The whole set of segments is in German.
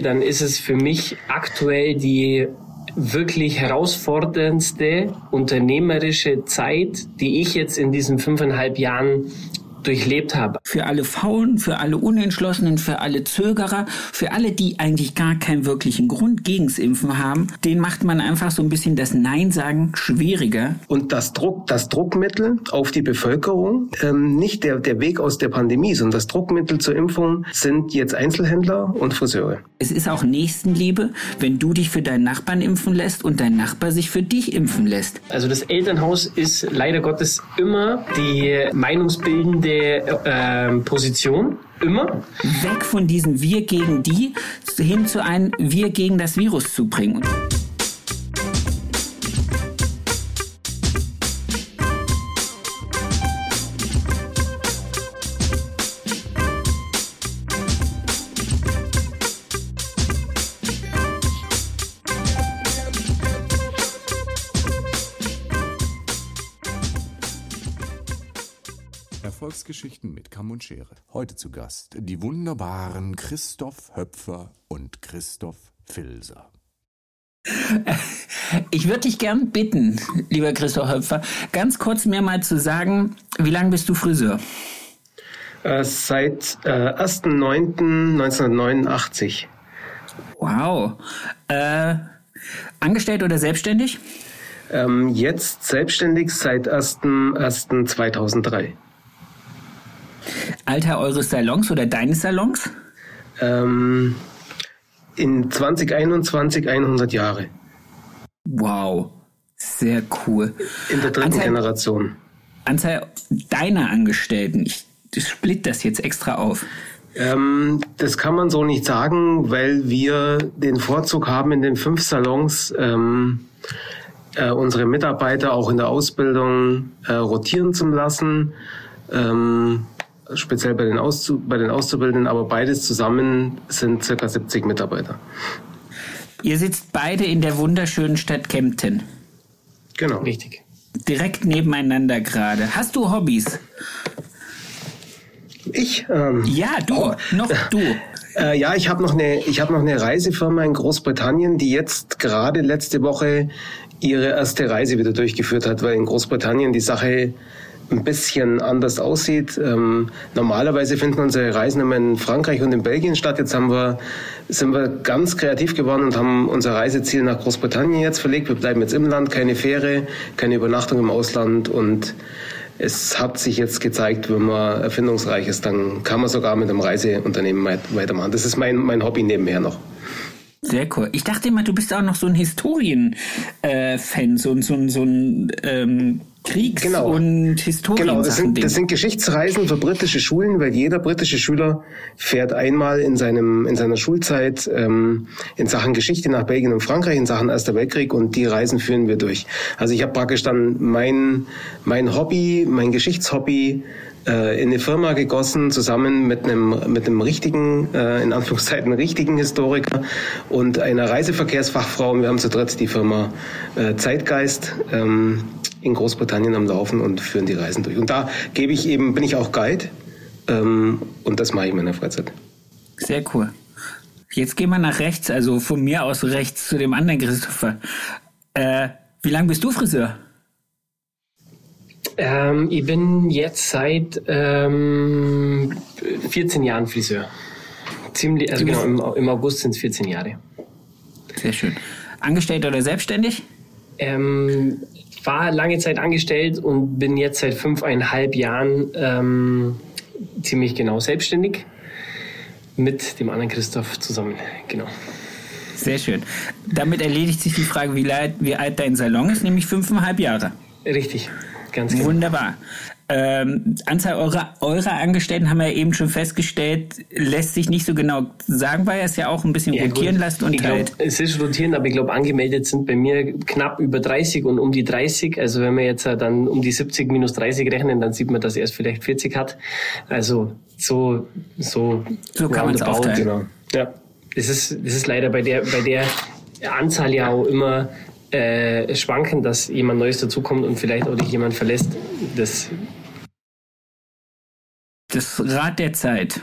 dann ist es für mich aktuell die wirklich herausforderndste unternehmerische Zeit, die ich jetzt in diesen fünfeinhalb Jahren durchlebt habe. Für alle Faulen, für alle Unentschlossenen, für alle Zögerer, für alle, die eigentlich gar keinen wirklichen Grund gegens Impfen haben, den macht man einfach so ein bisschen das Nein-Sagen schwieriger. Und das Druck, das Druckmittel auf die Bevölkerung, ähm, nicht der, der Weg aus der Pandemie, sondern das Druckmittel zur Impfung sind jetzt Einzelhändler und Friseure. Es ist auch Nächstenliebe, wenn du dich für deinen Nachbarn impfen lässt und dein Nachbar sich für dich impfen lässt. Also das Elternhaus ist leider Gottes immer die meinungsbildende äh, Position. Immer. Weg von diesem Wir gegen die hin zu einem Wir gegen das Virus zu bringen. Erfolgsgeschichten mit Kamm und Schere. Heute zu Gast die wunderbaren Christoph Höpfer und Christoph Filser. Ich würde dich gern bitten, lieber Christoph Höpfer, ganz kurz mir mal zu sagen, wie lange bist du Friseur? Äh, seit äh, 1.9.1989. Wow. Äh, angestellt oder selbstständig? Ähm, jetzt selbstständig seit 1.1.2003. Alter eures Salons oder deines Salons? Ähm, in 2021 100 Jahre. Wow, sehr cool. In der dritten Anzahl, Generation. Anzahl deiner Angestellten, ich split das jetzt extra auf. Ähm, das kann man so nicht sagen, weil wir den Vorzug haben, in den fünf Salons ähm, äh, unsere Mitarbeiter auch in der Ausbildung äh, rotieren zu lassen. Ähm, speziell bei den, Auszu bei den Auszubildenden, aber beides zusammen sind circa 70 Mitarbeiter. Ihr sitzt beide in der wunderschönen Stadt Kempten. Genau. Richtig. Direkt nebeneinander gerade. Hast du Hobbys? Ich? Ähm, ja, du. Oh. Noch du. Äh, ja, ich habe noch eine, ich habe noch eine Reisefirma in Großbritannien, die jetzt gerade letzte Woche ihre erste Reise wieder durchgeführt hat, weil in Großbritannien die Sache ein bisschen anders aussieht. Ähm, normalerweise finden unsere Reisen immer in Frankreich und in Belgien statt. Jetzt haben wir, sind wir ganz kreativ geworden und haben unser Reiseziel nach Großbritannien jetzt verlegt. Wir bleiben jetzt im Land, keine Fähre, keine Übernachtung im Ausland und es hat sich jetzt gezeigt, wenn man erfindungsreich ist, dann kann man sogar mit einem Reiseunternehmen weitermachen. Das ist mein, mein Hobby nebenher noch. Sehr cool. Ich dachte immer, du bist auch noch so ein Historien-Fan, äh, so, so, so ein ähm, Kriegs- genau. und Historien. Genau, das sind, das sind Geschichtsreisen für britische Schulen, weil jeder britische Schüler fährt einmal in seinem in seiner Schulzeit ähm, in Sachen Geschichte nach Belgien und Frankreich, in Sachen Erster Weltkrieg und die Reisen führen wir durch. Also ich habe praktisch dann mein mein Hobby, mein Geschichtshobby äh, in eine Firma gegossen, zusammen mit einem, mit einem richtigen, äh, in Anführungszeichen richtigen Historiker und einer Reiseverkehrsfachfrau. Und wir haben zu dritt die Firma äh, Zeitgeist. Ähm, in Großbritannien am Laufen und führen die Reisen durch. Und da gebe ich eben, bin ich auch Guide ähm, und das mache ich in meiner Freizeit. Sehr cool. Jetzt gehen wir nach rechts, also von mir aus rechts zu dem anderen Christopher. Äh, wie lange bist du Friseur? Ähm, ich bin jetzt seit ähm, 14 Jahren Friseur. Ziemlich, also genau, im, im August sind es 14 Jahre. Sehr schön. Angestellt oder selbstständig? Ähm, war lange Zeit angestellt und bin jetzt seit fünfeinhalb Jahren ähm, ziemlich genau selbstständig mit dem anderen Christoph zusammen. Genau. Sehr schön. Damit erledigt sich die Frage, wie alt, wie alt dein Salon ist, nämlich fünfeinhalb Jahre. Richtig, ganz genau. Wunderbar. Ähm, Anzahl eurer, eurer Angestellten haben wir ja eben schon festgestellt, lässt sich nicht so genau sagen, weil er es ja auch ein bisschen ja, rotieren gut. lässt und ich halt. Glaub, es ist rotieren, aber ich glaube, angemeldet sind bei mir knapp über 30 und um die 30. Also wenn wir jetzt dann um die 70 minus 30 rechnen, dann sieht man, dass er es vielleicht 40 hat. Also so, so, so kann man es aufteilen. Genau. Ja, das ist, das ist leider bei der, bei der Anzahl ja auch immer äh, schwanken, dass jemand Neues dazukommt und vielleicht auch dich jemand verlässt. Das das Rad der Zeit.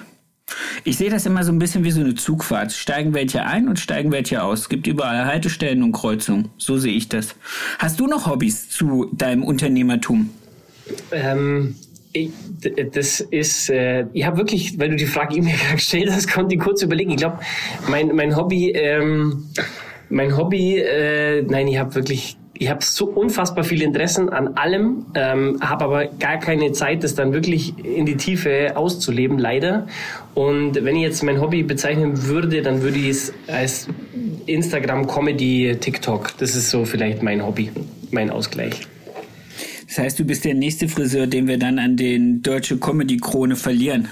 Ich sehe das immer so ein bisschen wie so eine Zugfahrt. Steigen welche ein und steigen welche aus. Es gibt überall Haltestellen und Kreuzungen. So sehe ich das. Hast du noch Hobbys zu deinem Unternehmertum? Ähm, ich, das ist, äh, ich habe wirklich, weil du die Frage mir gestellt hast, konnte ich kurz überlegen. Ich glaube, mein, mein Hobby, ähm, mein Hobby, äh, nein, ich habe wirklich ich habe so unfassbar viele Interessen an allem, ähm, habe aber gar keine Zeit, das dann wirklich in die Tiefe auszuleben, leider. Und wenn ich jetzt mein Hobby bezeichnen würde, dann würde ich es als Instagram, Comedy, TikTok. Das ist so vielleicht mein Hobby, mein Ausgleich. Das heißt, du bist der nächste Friseur, den wir dann an den Deutsche Comedy Krone verlieren.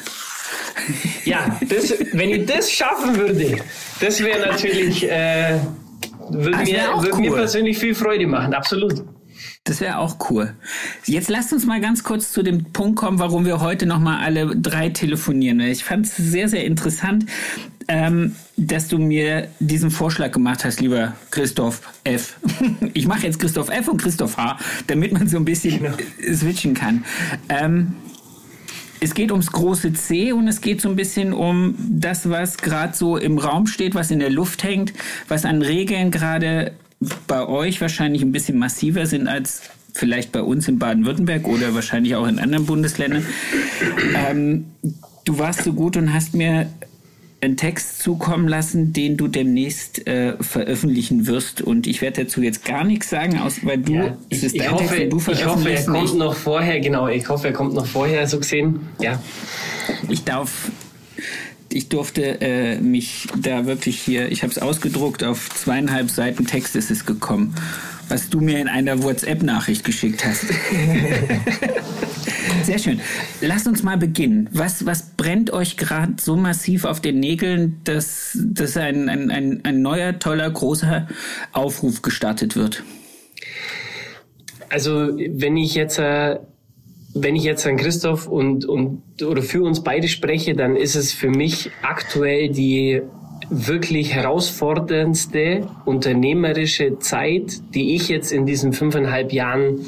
Ja, das, wenn ich das schaffen würde, das wäre natürlich. Äh, würde mir, würde cool. mir persönlich viel Freude machen, absolut. Das wäre auch cool. Jetzt lasst uns mal ganz kurz zu dem Punkt kommen, warum wir heute noch mal alle drei telefonieren. Ich fand es sehr, sehr interessant, ähm, dass du mir diesen Vorschlag gemacht hast, lieber Christoph F. Ich mache jetzt Christoph F und Christoph H, damit man so ein bisschen genau. switchen kann. Ähm, es geht ums große C und es geht so ein bisschen um das, was gerade so im Raum steht, was in der Luft hängt, was an Regeln gerade bei euch wahrscheinlich ein bisschen massiver sind als vielleicht bei uns in Baden-Württemberg oder wahrscheinlich auch in anderen Bundesländern. Ähm, du warst so gut und hast mir einen Text zukommen lassen, den du demnächst äh, veröffentlichen wirst. Und ich werde dazu jetzt gar nichts sagen, aus, weil du, ja, ich, es ist dein hoffe, Text, du veröffentlichst. Ich hoffe, er kommt noch vorher, genau, ich hoffe, er kommt noch vorher, so gesehen. Ja. Ich darf ich durfte äh, mich da wirklich hier, ich habe es ausgedruckt, auf zweieinhalb Seiten Text ist es gekommen, was du mir in einer WhatsApp-Nachricht geschickt hast. Sehr schön. Lass uns mal beginnen. Was, was brennt euch gerade so massiv auf den Nägeln, dass, dass ein, ein, ein, ein neuer, toller, großer Aufruf gestartet wird? Also, wenn ich jetzt äh, wenn ich jetzt an Christoph und, und oder für uns beide spreche, dann ist es für mich aktuell die wirklich herausforderndste unternehmerische Zeit, die ich jetzt in diesen fünfeinhalb Jahren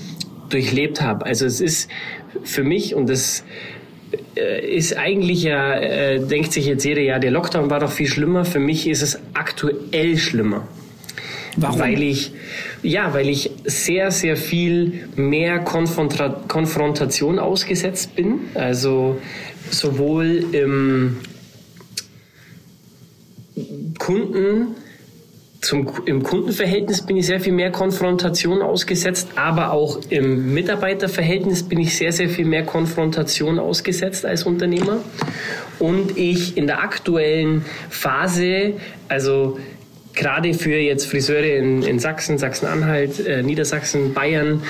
durchlebt habe. Also es ist für mich und das äh, ist eigentlich ja, äh, denkt sich jetzt jeder, ja, der Lockdown war doch viel schlimmer. Für mich ist es aktuell schlimmer. Warum? Weil ich, ja, weil ich sehr, sehr viel mehr Konfronta Konfrontation ausgesetzt bin. Also sowohl im Kunden, zum, im Kundenverhältnis bin ich sehr viel mehr Konfrontation ausgesetzt, aber auch im Mitarbeiterverhältnis bin ich sehr, sehr viel mehr Konfrontation ausgesetzt als Unternehmer. Und ich in der aktuellen Phase, also gerade für jetzt Friseure in, in Sachsen, Sachsen-Anhalt, äh, Niedersachsen, Bayern,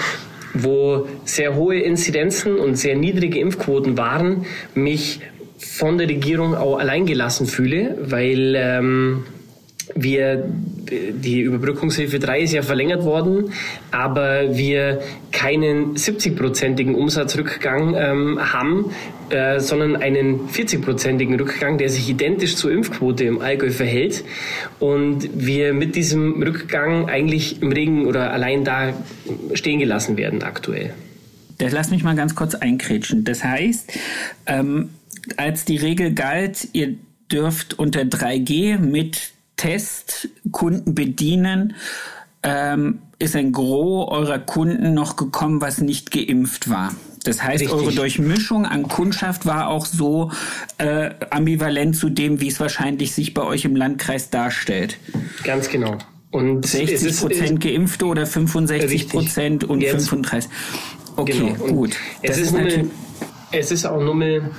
wo sehr hohe Inzidenzen und sehr niedrige Impfquoten waren, mich von der Regierung auch alleingelassen fühle, weil ähm, wir, die Überbrückungshilfe 3 ist ja verlängert worden, aber wir keinen 70-prozentigen Umsatzrückgang ähm, haben, äh, sondern einen 40-prozentigen Rückgang, der sich identisch zur Impfquote im Allgäu verhält. Und wir mit diesem Rückgang eigentlich im Regen oder allein da stehen gelassen werden aktuell. Das lass mich mal ganz kurz einkrätschen. Das heißt, ähm, als die Regel galt, ihr dürft unter 3G mit Test Kunden bedienen, ähm, ist ein Gros eurer Kunden noch gekommen, was nicht geimpft war. Das heißt, Richtig. eure Durchmischung an Kundschaft war auch so äh, ambivalent zu dem, wie es wahrscheinlich sich bei euch im Landkreis darstellt. Ganz genau. Und 60 Prozent Geimpfte oder 65 Prozent und Jetzt. 35. Okay, genau. gut. Es ist, ist, nur, es ist auch nur mal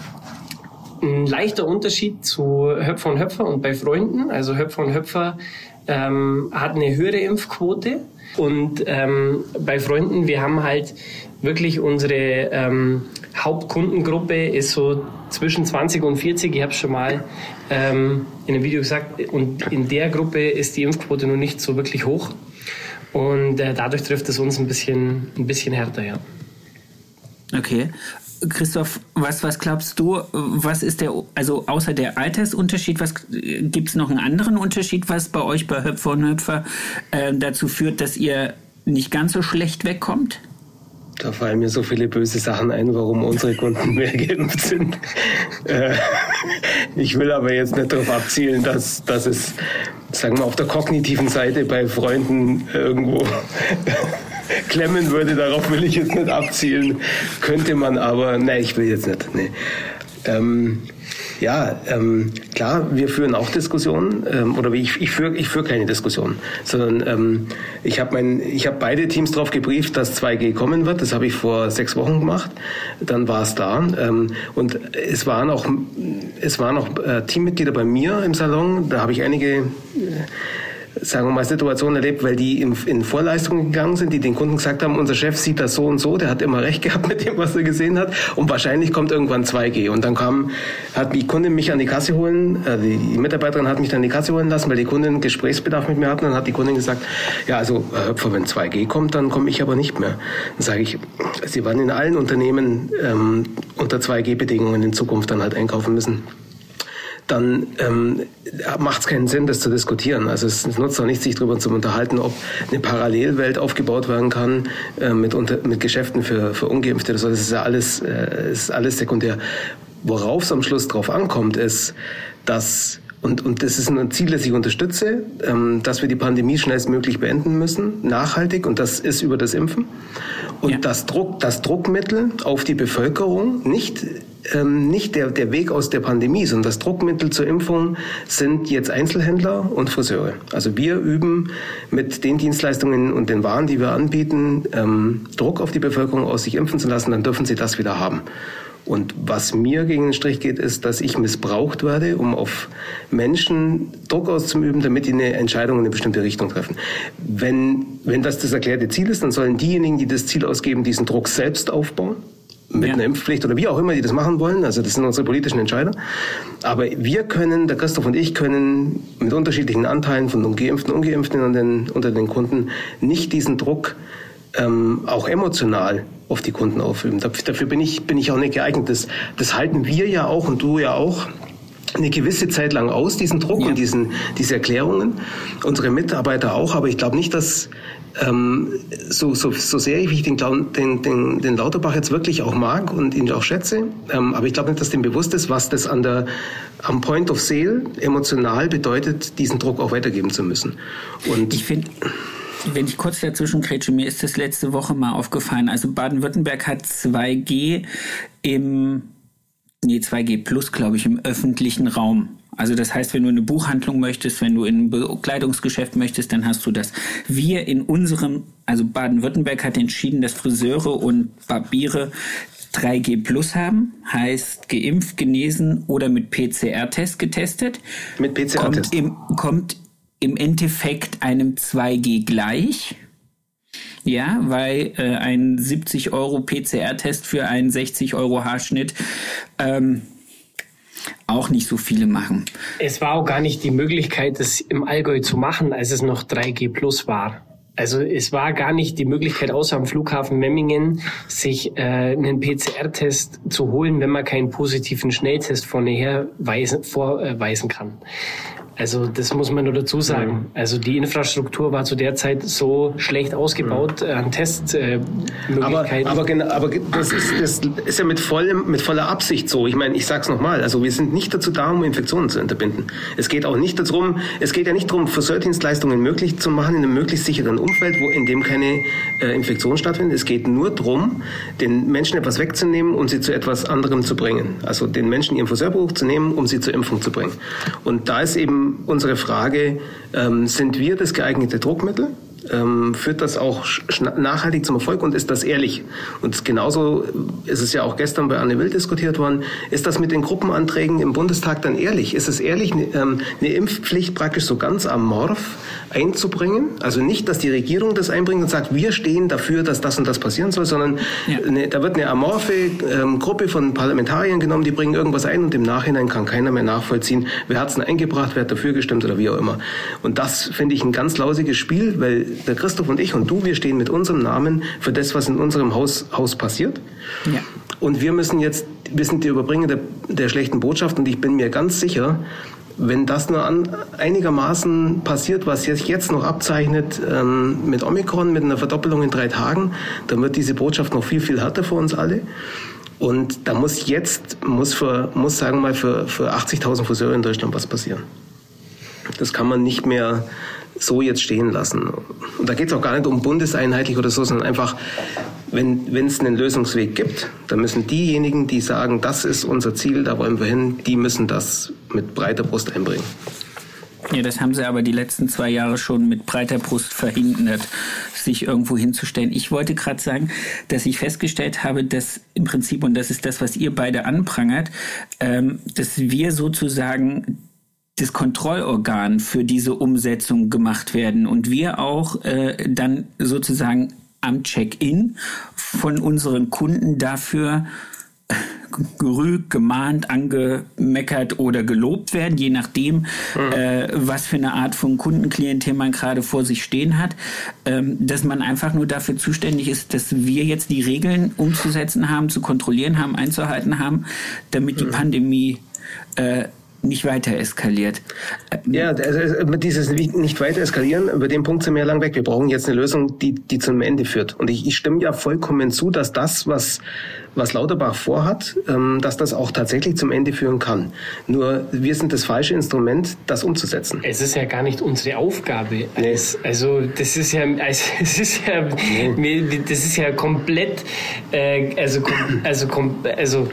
ein leichter Unterschied zu Höpfer und Höpfer und bei Freunden. Also Höpfer und Höpfer ähm, hat eine höhere Impfquote. Und ähm, bei Freunden, wir haben halt wirklich unsere ähm, Hauptkundengruppe ist so zwischen 20 und 40. Ich habe schon mal ähm, in einem Video gesagt. Und in der Gruppe ist die Impfquote noch nicht so wirklich hoch. Und äh, dadurch trifft es uns ein bisschen, ein bisschen härter, ja. Okay. Christoph, was, was glaubst du, was ist der, also außer der Altersunterschied, was gibt es noch einen anderen Unterschied, was bei euch bei Höpfer und Höpfer äh, dazu führt, dass ihr nicht ganz so schlecht wegkommt? da fallen mir so viele böse Sachen ein, warum unsere Kunden mehr geimpft sind. Äh, ich will aber jetzt nicht darauf abzielen, dass, dass es, sagen wir, auf der kognitiven Seite bei Freunden irgendwo klemmen würde. Darauf will ich jetzt nicht abzielen. Könnte man aber, nein, ich will jetzt nicht. Nee. Ähm, ja, ähm, klar, wir führen auch Diskussionen, ähm, oder ich, ich führe ich führ keine Diskussionen, sondern ähm, ich habe mein, ich habe beide Teams darauf gebrieft, dass 2G kommen wird. Das habe ich vor sechs Wochen gemacht. Dann war es da ähm, und es waren auch es waren auch äh, Teammitglieder bei mir im Salon. Da habe ich einige äh, sagen wir mal, Situationen erlebt, weil die in, in Vorleistungen gegangen sind, die den Kunden gesagt haben, unser Chef sieht das so und so, der hat immer recht gehabt mit dem, was er gesehen hat und wahrscheinlich kommt irgendwann 2G. Und dann kam, hat die Kundin mich an die Kasse holen, äh, die Mitarbeiterin hat mich dann an die Kasse holen lassen, weil die Kundin Gesprächsbedarf mit mir hatten. Dann hat die Kundin gesagt, ja, also Herr Höpfer, wenn 2G kommt, dann komme ich aber nicht mehr. Dann sage ich, Sie werden in allen Unternehmen ähm, unter 2G-Bedingungen in Zukunft dann halt einkaufen müssen dann ähm, macht es keinen Sinn, das zu diskutieren. Also es nutzt auch nicht, sich darüber zu unterhalten, ob eine Parallelwelt aufgebaut werden kann äh, mit, unter, mit Geschäften für, für Ungeimpfte. Das ist ja alles, äh, ist alles sekundär. Worauf es am Schluss drauf ankommt, ist, dass und, und das ist ein Ziel, das ich unterstütze, ähm, dass wir die Pandemie schnellstmöglich beenden müssen, nachhaltig, und das ist über das Impfen. Und ja. das, Druck, das Druckmittel auf die Bevölkerung, nicht ähm, nicht der, der Weg aus der Pandemie, sondern das Druckmittel zur Impfung sind jetzt Einzelhändler und Friseure. Also wir üben mit den Dienstleistungen und den Waren, die wir anbieten, ähm, Druck auf die Bevölkerung aus, sich impfen zu lassen, dann dürfen sie das wieder haben. Und was mir gegen den Strich geht, ist, dass ich missbraucht werde, um auf Menschen Druck auszuüben, damit die eine Entscheidung in eine bestimmte Richtung treffen. Wenn, wenn das das erklärte Ziel ist, dann sollen diejenigen, die das Ziel ausgeben, diesen Druck selbst aufbauen mit ja. einer Impfpflicht oder wie auch immer die das machen wollen. Also das sind unsere politischen Entscheider. Aber wir können, der Christoph und ich können mit unterschiedlichen Anteilen von Ungeimpften, Ungeimpften und den, unter den Kunden nicht diesen Druck ähm, auch emotional auf die Kunden aufüben. Dafür bin ich, bin ich auch nicht geeignet. Das, das halten wir ja auch und du ja auch eine gewisse Zeit lang aus, diesen Druck ja. und diesen, diese Erklärungen. Unsere Mitarbeiter auch, aber ich glaube nicht, dass ähm, so, so, so sehr ich den, den, den, den Lauterbach jetzt wirklich auch mag und ihn auch schätze, ähm, aber ich glaube nicht, dass dem bewusst ist, was das an der, am Point of Sale emotional bedeutet, diesen Druck auch weitergeben zu müssen. Und ich finde, wenn ich kurz dazwischen kretsche, mir ist das letzte Woche mal aufgefallen. Also Baden-Württemberg hat 2G im nee, 2G Plus, glaube ich, im öffentlichen Raum. Also das heißt, wenn du eine Buchhandlung möchtest, wenn du in ein Bekleidungsgeschäft möchtest, dann hast du das. Wir in unserem, also Baden-Württemberg hat entschieden, dass Friseure und Barbiere 3G Plus haben, heißt geimpft, genesen oder mit PCR-Test getestet. Mit PCR-Test. Kommt im, kommt im Endeffekt einem 2G gleich. Ja, weil äh, ein 70 Euro PCR-Test für einen 60 Euro Haarschnitt ähm, auch nicht so viele machen. Es war auch gar nicht die Möglichkeit, das im Allgäu zu machen, als es noch 3G Plus war. Also es war gar nicht die Möglichkeit, außer am Flughafen Memmingen, sich äh, einen PCR-Test zu holen, wenn man keinen positiven Schnelltest vorher weisen, vorweisen kann. Also das muss man nur dazu sagen. Also die Infrastruktur war zu der Zeit so schlecht ausgebaut äh, an Testmöglichkeiten. Aber, aber, genau, aber das, ist, das ist ja mit, vollem, mit voller Absicht so. Ich meine, ich sage es nochmal, also wir sind nicht dazu da, um Infektionen zu unterbinden. Es geht auch nicht darum, es geht ja nicht darum, Friseurdienstleistungen möglich zu machen in einem möglichst sicheren Umfeld, wo in dem keine äh, Infektion stattfindet. Es geht nur darum, den Menschen etwas wegzunehmen und sie zu etwas anderem zu bringen. Also den Menschen ihren Friseurberuf zu nehmen, um sie zur Impfung zu bringen. Und da ist eben unsere Frage, ähm, sind wir das geeignete Druckmittel? Ähm, führt das auch nachhaltig zum Erfolg und ist das ehrlich? Und genauso ist es ja auch gestern bei Anne Will diskutiert worden. Ist das mit den Gruppenanträgen im Bundestag dann ehrlich? Ist es ehrlich, ne, ähm, eine Impfpflicht praktisch so ganz amorph einzubringen? Also nicht, dass die Regierung das einbringt und sagt, wir stehen dafür, dass das und das passieren soll, sondern ja. eine, da wird eine amorphe ähm, Gruppe von Parlamentariern genommen, die bringen irgendwas ein und im Nachhinein kann keiner mehr nachvollziehen, wer hat es denn eingebracht, wer hat dafür gestimmt oder wie auch immer. Und das finde ich ein ganz lausiges Spiel, weil der Christoph und ich und du, wir stehen mit unserem Namen für das, was in unserem Haus, Haus passiert. Ja. Und wir müssen jetzt, wir sind die Überbringer der, der schlechten Botschaft und ich bin mir ganz sicher, wenn das nur an, einigermaßen passiert, was sich jetzt noch abzeichnet ähm, mit Omikron, mit einer Verdoppelung in drei Tagen, dann wird diese Botschaft noch viel, viel härter für uns alle. Und da muss jetzt, muss, für, muss sagen wir mal, für, für 80.000 Friseure in Deutschland was passieren. Das kann man nicht mehr so jetzt stehen lassen. Und da geht es auch gar nicht um bundeseinheitlich oder so, sondern einfach, wenn es einen Lösungsweg gibt, dann müssen diejenigen, die sagen, das ist unser Ziel, da wollen wir hin, die müssen das mit breiter Brust einbringen. Ja, das haben sie aber die letzten zwei Jahre schon mit breiter Brust verhindert, sich irgendwo hinzustellen. Ich wollte gerade sagen, dass ich festgestellt habe, dass im Prinzip, und das ist das, was ihr beide anprangert, ähm, dass wir sozusagen das Kontrollorgan für diese Umsetzung gemacht werden und wir auch äh, dann sozusagen am Check-in von unseren Kunden dafür gerügt, gemahnt, angemeckert oder gelobt werden, je nachdem, mhm. äh, was für eine Art von Kundenklientel man gerade vor sich stehen hat, ähm, dass man einfach nur dafür zuständig ist, dass wir jetzt die Regeln umzusetzen haben, zu kontrollieren haben, einzuhalten haben, damit die mhm. Pandemie äh, nicht weiter eskaliert. Ja, also dieses nicht weiter eskalieren, über den Punkt sind wir ja lang weg. Wir brauchen jetzt eine Lösung, die, die zum Ende führt. Und ich, ich stimme ja vollkommen zu, dass das, was, was Lauterbach vorhat, ähm, dass das auch tatsächlich zum Ende führen kann. Nur wir sind das falsche Instrument, das umzusetzen. Es ist ja gar nicht unsere Aufgabe. Nee. Also das ist ja, also, es ist ja, das ist ja komplett, äh, also, also, also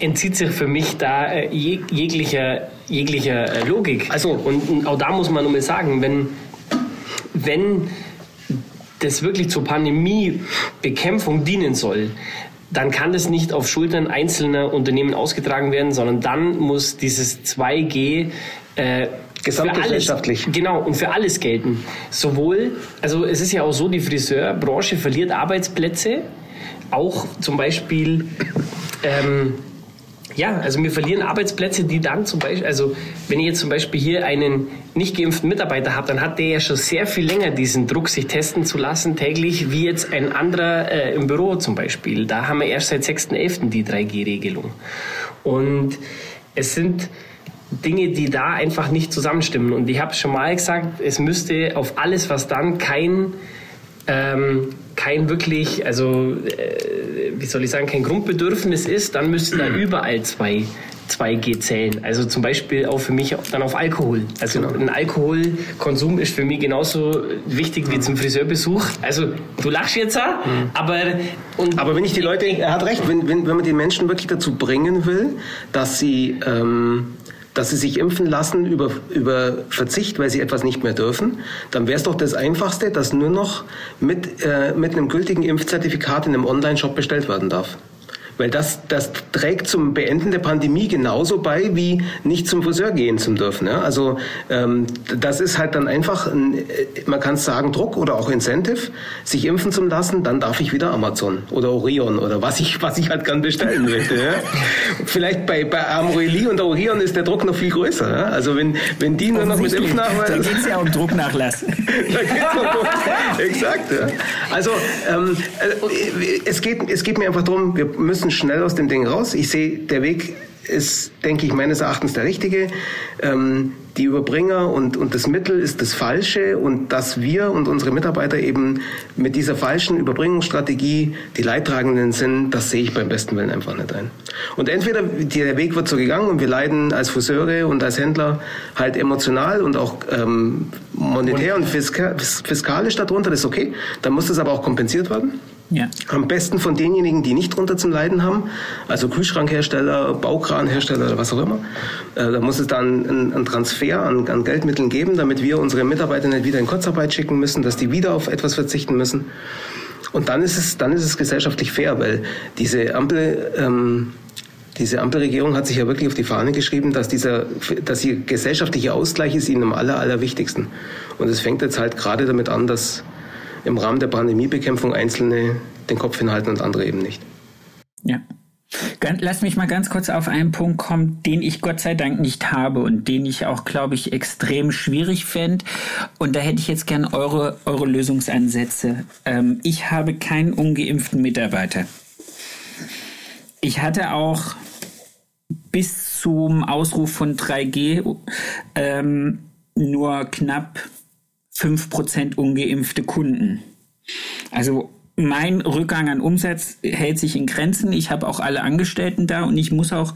entzieht sich für mich da äh, jeglicher, jeglicher äh, Logik. Also und, auch da muss man nur mal sagen, wenn, wenn das wirklich zur Pandemiebekämpfung dienen soll, dann kann das nicht auf Schultern einzelner Unternehmen ausgetragen werden, sondern dann muss dieses 2G äh, Gesamtgesellschaftlich. Alles, genau, und für alles gelten. Sowohl, also es ist ja auch so, die Friseurbranche verliert Arbeitsplätze, auch zum Beispiel ähm, ja, also wir verlieren Arbeitsplätze, die dann zum Beispiel, also wenn ihr jetzt zum Beispiel hier einen nicht geimpften Mitarbeiter habt, dann hat der ja schon sehr viel länger diesen Druck, sich testen zu lassen täglich, wie jetzt ein anderer äh, im Büro zum Beispiel. Da haben wir erst seit 6.11. die 3G-Regelung. Und es sind Dinge, die da einfach nicht zusammenstimmen. Und ich habe schon mal gesagt, es müsste auf alles, was dann kein ähm, kein wirklich, also äh, wie soll ich sagen, kein Grundbedürfnis ist, dann müsste da überall zwei 2G zählen. Also zum Beispiel auch für mich dann auf Alkohol. Also genau. ein Alkoholkonsum ist für mich genauso wichtig wie zum Friseurbesuch. Also du lachst jetzt, mhm. aber und aber wenn ich die Leute, er hat recht, wenn, wenn, wenn man die Menschen wirklich dazu bringen will, dass sie ähm, dass sie sich impfen lassen über, über Verzicht, weil sie etwas nicht mehr dürfen, dann wäre es doch das Einfachste, dass nur noch mit, äh, mit einem gültigen Impfzertifikat in einem Online-Shop bestellt werden darf. Weil das, das trägt zum Beenden der Pandemie genauso bei, wie nicht zum Friseur gehen zu dürfen. Ja? Also ähm, das ist halt dann einfach, ein, äh, man kann es sagen, Druck oder auch Incentive, sich impfen zu lassen, dann darf ich wieder Amazon oder Orion oder was ich, was ich halt gern bestellen möchte. Ja? Vielleicht bei, bei Amorelie und Orion ist der Druck noch viel größer. Ja? Also wenn, wenn die nur noch mit Impfnachweis... Da geht es ja um Drucknachlass. da geht's um Druck. Exakt. Ja? Also ähm, äh, es, geht, es geht mir einfach darum, wir müssen müssen schnell aus dem Ding raus. Ich sehe, der Weg ist, denke ich, meines Erachtens der richtige. Ähm, die Überbringer und, und das Mittel ist das Falsche und dass wir und unsere Mitarbeiter eben mit dieser falschen Überbringungsstrategie die Leidtragenden sind, das sehe ich beim besten Willen einfach nicht ein. Und entweder der Weg wird so gegangen und wir leiden als Friseure und als Händler halt emotional und auch ähm, monetär und fiskalisch darunter, das ist okay. Dann muss das aber auch kompensiert werden. Ja. Am besten von denjenigen, die nicht drunter zum Leiden haben, also Kühlschrankhersteller, Baukranhersteller oder was auch immer. Äh, da muss es dann einen, Transfer an, Geldmitteln geben, damit wir unsere Mitarbeiter nicht wieder in Kurzarbeit schicken müssen, dass die wieder auf etwas verzichten müssen. Und dann ist es, dann ist es gesellschaftlich fair, weil diese Ampel, ähm, diese Ampelregierung hat sich ja wirklich auf die Fahne geschrieben, dass dieser, dass ihr gesellschaftliche Ausgleich ist ihnen am aller, allerwichtigsten. Und es fängt jetzt halt gerade damit an, dass im Rahmen der Pandemiebekämpfung Einzelne den Kopf hinhalten und andere eben nicht. Ja. Lass mich mal ganz kurz auf einen Punkt kommen, den ich Gott sei Dank nicht habe und den ich auch, glaube ich, extrem schwierig fände. Und da hätte ich jetzt gern eure, eure Lösungsansätze. Ähm, ich habe keinen ungeimpften Mitarbeiter. Ich hatte auch bis zum Ausruf von 3G ähm, nur knapp 5% ungeimpfte Kunden. Also mein Rückgang an Umsatz hält sich in Grenzen. Ich habe auch alle Angestellten da und ich muss auch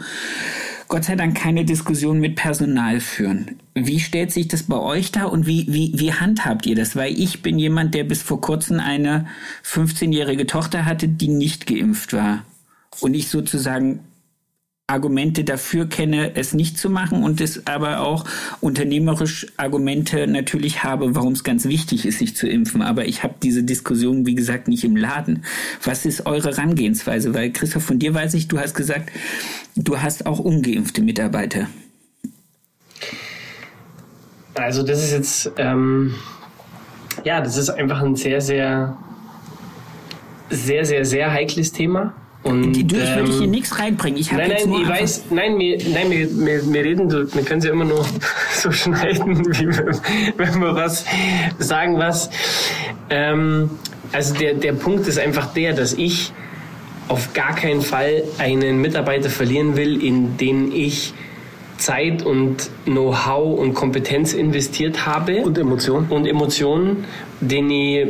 Gott sei Dank keine Diskussion mit Personal führen. Wie stellt sich das bei euch da und wie, wie, wie handhabt ihr das? Weil ich bin jemand, der bis vor kurzem eine 15-jährige Tochter hatte, die nicht geimpft war. Und ich sozusagen Argumente dafür kenne, es nicht zu machen und es aber auch unternehmerisch Argumente natürlich habe, warum es ganz wichtig ist, sich zu impfen. Aber ich habe diese Diskussion, wie gesagt, nicht im Laden. Was ist eure Herangehensweise? Weil Christoph, von dir weiß ich, du hast gesagt, du hast auch ungeimpfte Mitarbeiter. Also das ist jetzt, ähm, ja, das ist einfach ein sehr, sehr, sehr, sehr, sehr heikles Thema. Und, ich will ähm, hier nichts reinbringen. Ich nein, nein, ich weiß, nein, wir, nein, wir, wir, wir reden, so, wir können sie immer nur so schneiden, wie wir, wenn wir was sagen, was. Ähm, also der, der Punkt ist einfach der, dass ich auf gar keinen Fall einen Mitarbeiter verlieren will, in den ich Zeit und Know-how und Kompetenz investiert habe. Und Emotionen. Und Emotionen, den ich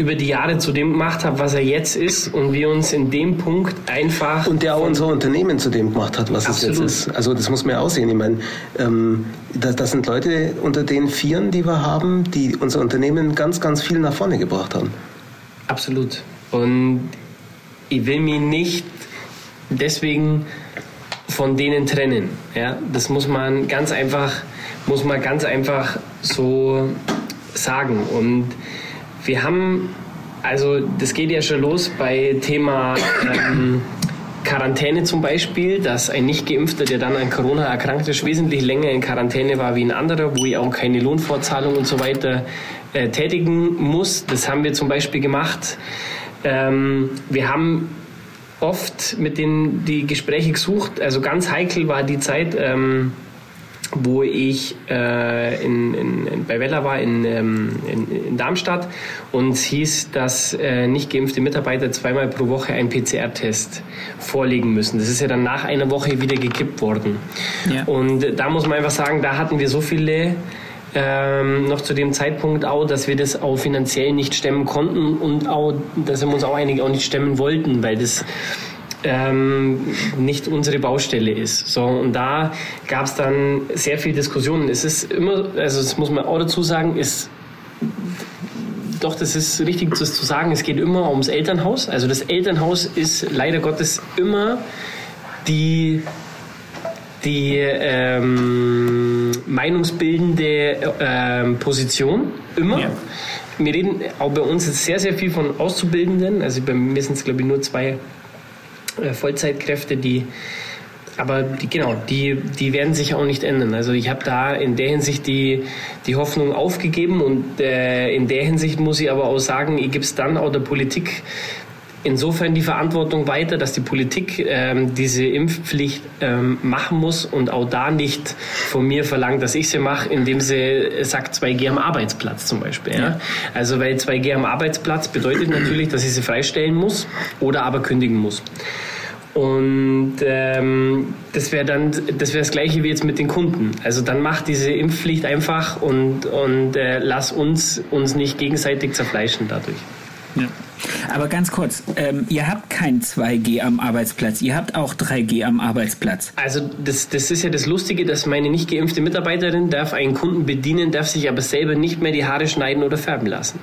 über die Jahre zu dem gemacht habe, was er jetzt ist und wir uns in dem Punkt einfach... Und der auch unser Unternehmen zu dem gemacht hat, was Absolut. es jetzt ist. Also das muss man ja aussehen. Ich meine, ähm, das, das sind Leute unter den Vieren, die wir haben, die unser Unternehmen ganz, ganz viel nach vorne gebracht haben. Absolut. Und ich will mich nicht deswegen von denen trennen. Ja, das muss man ganz einfach, muss man ganz einfach so sagen. Und wir haben, also das geht ja schon los bei Thema ähm, Quarantäne zum Beispiel, dass ein Nicht-Geimpfter, der dann an Corona erkrankt ist, wesentlich länger in Quarantäne war wie ein anderer, wo ich auch keine Lohnfortzahlung und so weiter äh, tätigen muss. Das haben wir zum Beispiel gemacht. Ähm, wir haben oft mit denen die Gespräche gesucht. Also ganz heikel war die Zeit. Ähm, wo ich äh, in, in, in, bei Weller war in, ähm, in, in, Darmstadt und es hieß, dass äh, nicht geimpfte Mitarbeiter zweimal pro Woche einen PCR-Test vorlegen müssen. Das ist ja dann nach einer Woche wieder gekippt worden. Ja. Und da muss man einfach sagen, da hatten wir so viele ähm, noch zu dem Zeitpunkt auch, dass wir das auch finanziell nicht stemmen konnten und auch, dass wir uns auch einige auch nicht stemmen wollten, weil das ähm, nicht unsere Baustelle ist. So, und da gab es dann sehr viel Diskussionen. Es ist immer, also das muss man auch dazu sagen, ist doch, das ist richtig das zu sagen, es geht immer ums Elternhaus. Also das Elternhaus ist leider Gottes immer die, die ähm, meinungsbildende ähm, Position. Immer. Ja. Wir reden auch bei uns jetzt sehr, sehr viel von Auszubildenden. Also bei mir sind es, glaube ich, nur zwei Vollzeitkräfte, die aber die, genau, die, die werden sich auch nicht ändern. Also ich habe da in der Hinsicht die, die Hoffnung aufgegeben und äh, in der Hinsicht muss ich aber auch sagen, ich gebe es dann auch der Politik insofern die Verantwortung weiter, dass die Politik ähm, diese Impfpflicht ähm, machen muss und auch da nicht von mir verlangt, dass ich sie mache, indem sie sagt 2G am Arbeitsplatz zum Beispiel. Ja? ja. Also weil 2G am Arbeitsplatz bedeutet natürlich, dass ich sie freistellen muss oder aber kündigen muss. Und ähm, das wäre dann das wäre das gleiche wie jetzt mit den Kunden. Also dann macht diese Impfpflicht einfach und, und äh, lass uns uns nicht gegenseitig zerfleischen dadurch. Ja. Aber ganz kurz, ähm, ihr habt kein 2G am Arbeitsplatz, ihr habt auch 3G am Arbeitsplatz. Also das, das ist ja das Lustige, dass meine nicht geimpfte Mitarbeiterin darf einen Kunden bedienen, darf sich aber selber nicht mehr die Haare schneiden oder färben lassen.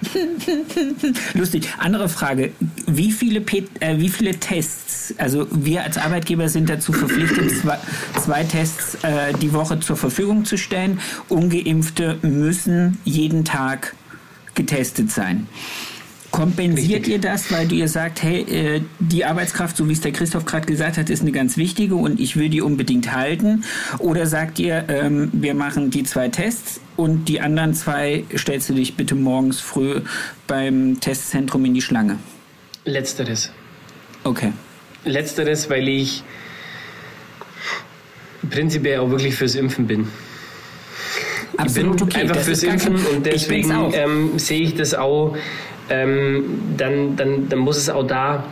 Lustig. Andere Frage. Wie viele, P äh, wie viele Tests, also wir als Arbeitgeber sind dazu verpflichtet, zwei, zwei Tests äh, die Woche zur Verfügung zu stellen. Ungeimpfte müssen jeden Tag getestet sein. Kompensiert Richtig. ihr das, weil ihr sagt, hey, äh, die Arbeitskraft, so wie es der Christoph gerade gesagt hat, ist eine ganz wichtige und ich will die unbedingt halten? Oder sagt ihr, ähm, wir machen die zwei Tests und die anderen zwei stellst du dich bitte morgens früh beim Testzentrum in die Schlange? Letzteres. Okay. Letzteres, weil ich prinzipiell auch wirklich fürs Impfen bin. Absolut okay. Einfach das fürs Impfen und deswegen ähm, sehe ich das auch, ähm, dann, dann, dann muss es auch da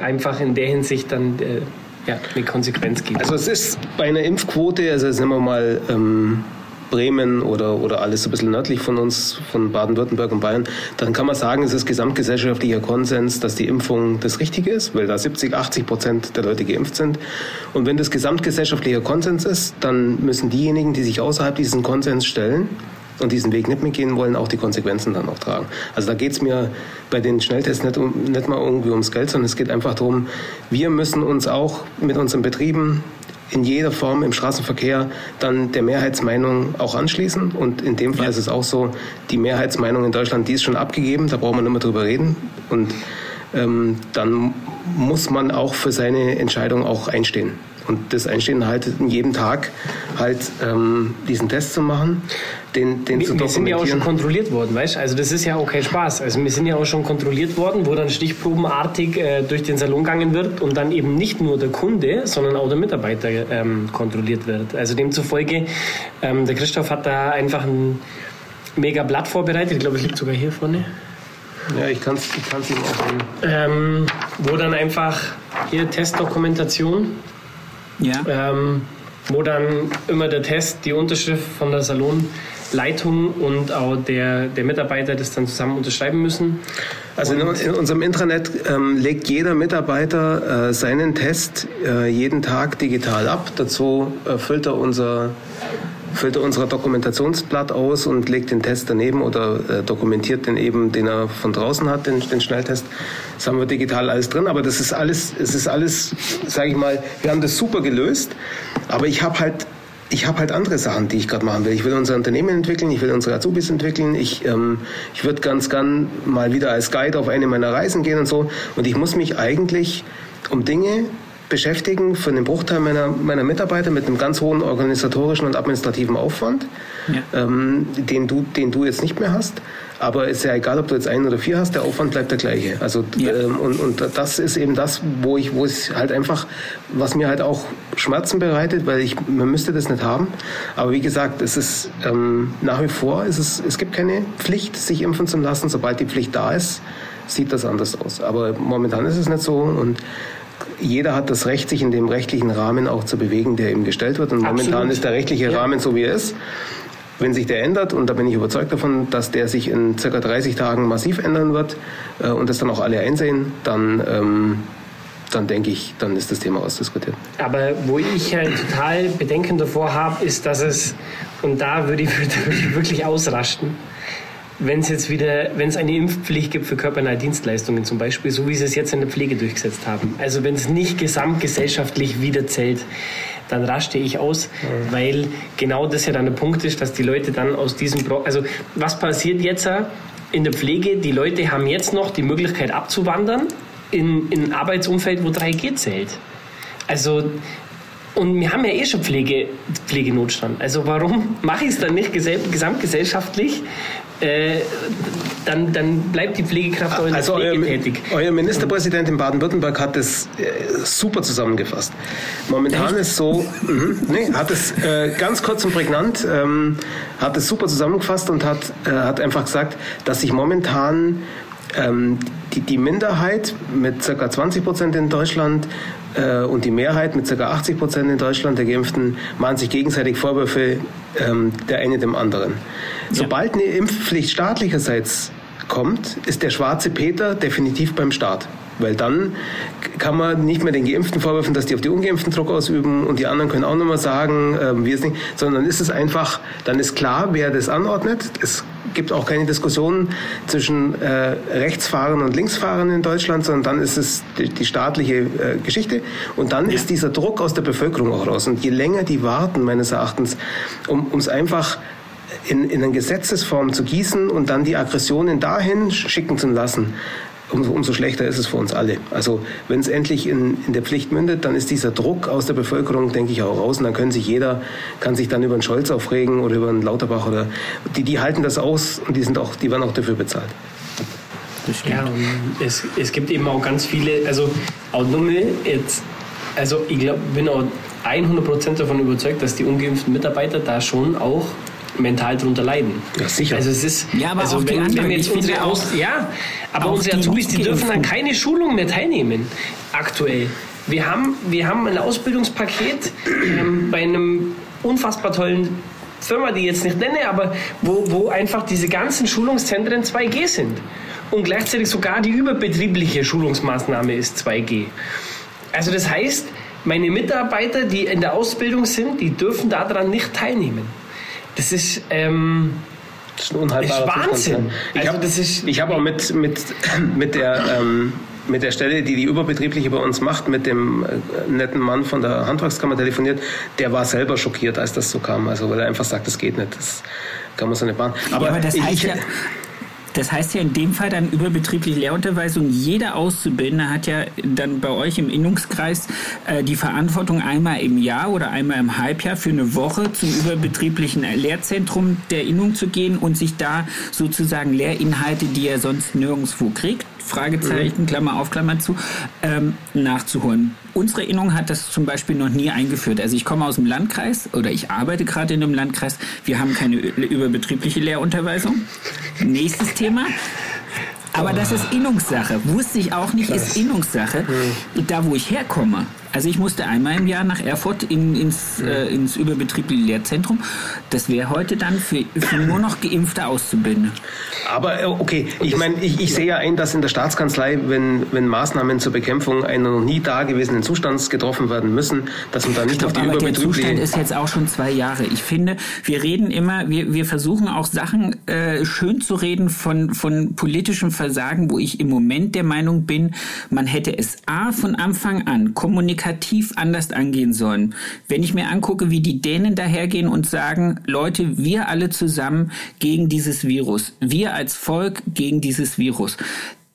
einfach in der Hinsicht dann äh, ja, eine Konsequenz gibt. Also es ist bei einer Impfquote, also nehmen wir mal ähm, Bremen oder, oder alles so ein bisschen nördlich von uns, von Baden-Württemberg und Bayern, dann kann man sagen, es ist gesamtgesellschaftlicher Konsens, dass die Impfung das Richtige ist, weil da 70, 80 Prozent der Leute geimpft sind. Und wenn das gesamtgesellschaftlicher Konsens ist, dann müssen diejenigen, die sich außerhalb diesen Konsens stellen, und diesen Weg nicht mitgehen wollen, auch die Konsequenzen dann auch tragen. Also da geht es mir bei den Schnelltests nicht, um, nicht mal irgendwie ums Geld, sondern es geht einfach darum, wir müssen uns auch mit unseren Betrieben in jeder Form im Straßenverkehr dann der Mehrheitsmeinung auch anschließen. Und in dem Fall ja. ist es auch so, die Mehrheitsmeinung in Deutschland, die ist schon abgegeben, da braucht man nicht mehr drüber reden. Und ähm, dann muss man auch für seine Entscheidung auch einstehen. Und das Einstehen halt jeden Tag halt ähm, diesen Test zu machen, den, den wir, zu Wir sind ja auch schon kontrolliert worden, weißt du? Also das ist ja auch kein Spaß. Also wir sind ja auch schon kontrolliert worden, wo dann stichprobenartig äh, durch den Salon gegangen wird und dann eben nicht nur der Kunde, sondern auch der Mitarbeiter ähm, kontrolliert wird. Also demzufolge, ähm, der Christoph hat da einfach ein mega Blatt vorbereitet. Ich glaube, es liegt sogar hier vorne. Ja, ich kann es ich kann's ihm auch ähm, Wo dann einfach hier Testdokumentation ja. Ähm, wo dann immer der Test, die Unterschrift von der Salonleitung und auch der, der Mitarbeiter das dann zusammen unterschreiben müssen. Also in, in, unserem Intranet ähm, legt jeder Mitarbeiter äh, seinen Test äh, jeden Tag digital ab. Dazu äh, füllt er unser füllt er unser Dokumentationsblatt aus und legt den Test daneben oder äh, dokumentiert den eben, den er von draußen hat, den, den Schnelltest. Das haben wir digital alles drin, aber das ist alles, es ist alles, sage ich mal, wir haben das super gelöst, aber ich habe halt ich habe halt andere Sachen, die ich gerade machen will. Ich will unser Unternehmen entwickeln, ich will unsere Azubis entwickeln, ich, ähm, ich würde ganz gern mal wieder als Guide auf eine meiner Reisen gehen und so. Und ich muss mich eigentlich um Dinge beschäftigen für einen Bruchteil meiner, meiner Mitarbeiter mit einem ganz hohen organisatorischen und administrativen Aufwand, ja. ähm, den, du, den du jetzt nicht mehr hast. Aber ist ja egal, ob du jetzt einen oder vier hast, der Aufwand bleibt der gleiche. Also ja. ähm, und, und das ist eben das, wo ich, wo es halt einfach, was mir halt auch Schmerzen bereitet, weil ich, man müsste das nicht haben. Aber wie gesagt, es ist ähm, nach wie vor, es, ist, es gibt keine Pflicht, sich impfen zu lassen. Sobald die Pflicht da ist, sieht das anders aus. Aber momentan ist es nicht so und jeder hat das Recht, sich in dem rechtlichen Rahmen auch zu bewegen, der ihm gestellt wird. Und Absolut. momentan ist der rechtliche ja. Rahmen so, wie er ist. Wenn sich der ändert, und da bin ich überzeugt davon, dass der sich in circa 30 Tagen massiv ändern wird äh, und das dann auch alle einsehen, dann, ähm, dann denke ich, dann ist das Thema ausdiskutiert. Aber wo ich halt total Bedenken davor habe, ist, dass es, und da würde ich, würde ich wirklich ausrasten, wenn es jetzt wieder, wenn es eine Impfpflicht gibt für körpernahe Dienstleistungen zum Beispiel, so wie sie es jetzt in der Pflege durchgesetzt haben, also wenn es nicht gesamtgesellschaftlich wieder zählt, dann raschte ich aus, mhm. weil genau das ja dann der Punkt ist, dass die Leute dann aus diesem, Pro also was passiert jetzt in der Pflege? Die Leute haben jetzt noch die Möglichkeit abzuwandern in, in ein Arbeitsumfeld, wo 3G zählt. Also und wir haben ja eh schon Pflege, Pflegenotstand. Also warum mache ich es dann nicht gesamtgesellschaftlich äh, dann, dann bleibt die Pflegekraft auch in also der Pflege euer, tätig. Euer Ministerpräsident in Baden-Württemberg hat es äh, super zusammengefasst. Momentan Echt? ist so, mh, nee, hat es äh, ganz kurz und prägnant, ähm, hat es super zusammengefasst und hat, äh, hat einfach gesagt, dass sich momentan ähm, die, die Minderheit mit ca. 20 Prozent in Deutschland äh, und die Mehrheit mit ca. 80 Prozent in Deutschland der Geimpften machen sich gegenseitig Vorwürfe, ähm, der eine dem anderen. Ja. Sobald eine Impfpflicht staatlicherseits kommt, ist der schwarze Peter definitiv beim Staat. Weil dann kann man nicht mehr den Geimpften vorwerfen, dass die auf die Ungeimpften Druck ausüben und die anderen können auch nicht mehr sagen, äh, wir es nicht, sondern ist es einfach, dann ist klar, wer das anordnet. Es gibt auch keine Diskussion zwischen äh, Rechtsfahrern und Linksfahrern in Deutschland, sondern dann ist es die, die staatliche äh, Geschichte und dann ja. ist dieser Druck aus der Bevölkerung auch raus. Und je länger die warten, meines Erachtens, um es einfach in, in eine Gesetzesform zu gießen und dann die Aggressionen dahin schicken zu lassen, umso, umso schlechter ist es für uns alle. Also wenn es endlich in, in der Pflicht mündet, dann ist dieser Druck aus der Bevölkerung, denke ich, auch raus. Und dann können sich jeder, kann sich dann über einen Scholz aufregen oder über einen Lauterbach oder die, die halten das aus und die sind auch, die werden auch dafür bezahlt. Ja, und es, es gibt eben auch ganz viele, also auch Nummel jetzt, also ich glaube, bin auch 100% davon überzeugt, dass die ungeimpften Mitarbeiter da schon auch mental darunter leiden. Ja, sicher. Also es ist, ja, aber also auch wenn, wenn jetzt unsere Aus, ja, aber unsere Azubis, die dürfen an keine Schulung mehr teilnehmen, aktuell. Wir haben, wir haben ein Ausbildungspaket ähm, bei einem unfassbar tollen Firma, die ich jetzt nicht nenne, aber wo, wo einfach diese ganzen Schulungszentren 2G sind. Und gleichzeitig sogar die überbetriebliche Schulungsmaßnahme ist 2G. Also das heißt, meine Mitarbeiter, die in der Ausbildung sind, die dürfen daran nicht teilnehmen. Das ist, ähm, das ist ein unhaltbarer ist Wahnsinn. Zustand. Ich Also habe ich hab auch mit, mit, mit der ähm, mit der Stelle, die die überbetriebliche bei uns macht, mit dem äh, netten Mann von der Handwerkskammer telefoniert, der war selber schockiert, als das so kam. Also weil er einfach sagt, das geht nicht, das kann man so nicht machen. Aber, ja, aber das ich- heißt ja. Das heißt ja in dem Fall dann überbetriebliche Lehrunterweisung. Jeder Auszubildende hat ja dann bei euch im Innungskreis äh, die Verantwortung einmal im Jahr oder einmal im Halbjahr für eine Woche zum überbetrieblichen Lehrzentrum der Innung zu gehen und sich da sozusagen Lehrinhalte, die er sonst nirgendwo kriegt, Fragezeichen, Klammer auf, Klammer zu, ähm, nachzuholen. Unsere Innung hat das zum Beispiel noch nie eingeführt. Also ich komme aus dem Landkreis oder ich arbeite gerade in einem Landkreis. Wir haben keine überbetriebliche Lehrunterweisung. Nächstes Thema. Aber das ist Innungssache. Wusste ich auch nicht, ist Innungssache. Da, wo ich herkomme. Also ich musste einmal im Jahr nach Erfurt in, ins, äh, ins überbetriebliche Lehrzentrum. Das wäre heute dann für, für nur noch geimpfte Auszubildende. Aber äh, okay, ich meine, ich, ich sehe ja ein, dass in der Staatskanzlei, wenn, wenn Maßnahmen zur Bekämpfung einer noch nie dagewesenen Zustands getroffen werden müssen, dass man da nicht auf die Aber der überbetriebliche... Zustand ist jetzt auch schon zwei Jahre. Ich finde, wir reden immer, wir, wir versuchen auch Sachen äh, schön zu reden von, von politischem Versagen, wo ich im Moment der Meinung bin, man hätte es A von Anfang an kommunikativ anders angehen sollen. Wenn ich mir angucke, wie die Dänen dahergehen und sagen, Leute, wir alle zusammen gegen dieses Virus, wir als Volk gegen dieses Virus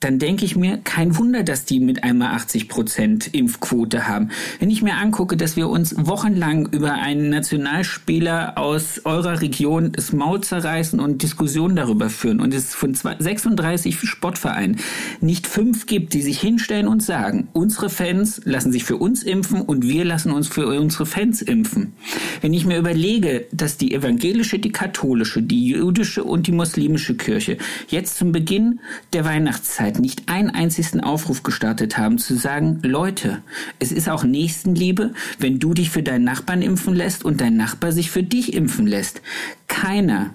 dann denke ich mir, kein Wunder, dass die mit einmal 80 Prozent Impfquote haben. Wenn ich mir angucke, dass wir uns wochenlang über einen Nationalspieler aus eurer Region das Maul zerreißen und Diskussionen darüber führen und es von zwei- 36 Sportvereinen nicht fünf gibt, die sich hinstellen und sagen, unsere Fans lassen sich für uns impfen und wir lassen uns für unsere Fans impfen. Wenn ich mir überlege, dass die evangelische, die katholische, die jüdische und die muslimische Kirche jetzt zum Beginn der Weihnachtszeit nicht einen einzigen Aufruf gestartet haben, zu sagen, Leute, es ist auch Nächstenliebe, wenn du dich für deinen Nachbarn impfen lässt und dein Nachbar sich für dich impfen lässt. Keiner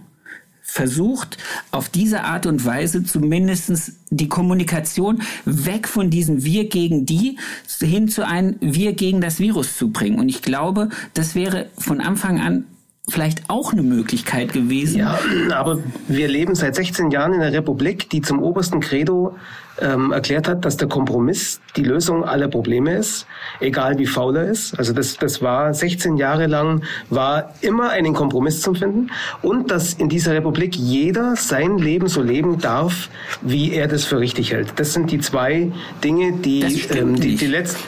versucht auf diese Art und Weise zumindest die Kommunikation weg von diesem Wir gegen die hin zu einem Wir gegen das Virus zu bringen. Und ich glaube, das wäre von Anfang an vielleicht auch eine Möglichkeit gewesen. Ja, aber wir leben seit 16 Jahren in einer Republik, die zum obersten Credo ähm, erklärt hat, dass der Kompromiss die Lösung aller Probleme ist, egal wie faul er ist. Also das, das war 16 Jahre lang, war immer einen Kompromiss zu finden und dass in dieser Republik jeder sein Leben so leben darf, wie er das für richtig hält. Das sind die zwei Dinge, die, ähm, die, die letzten...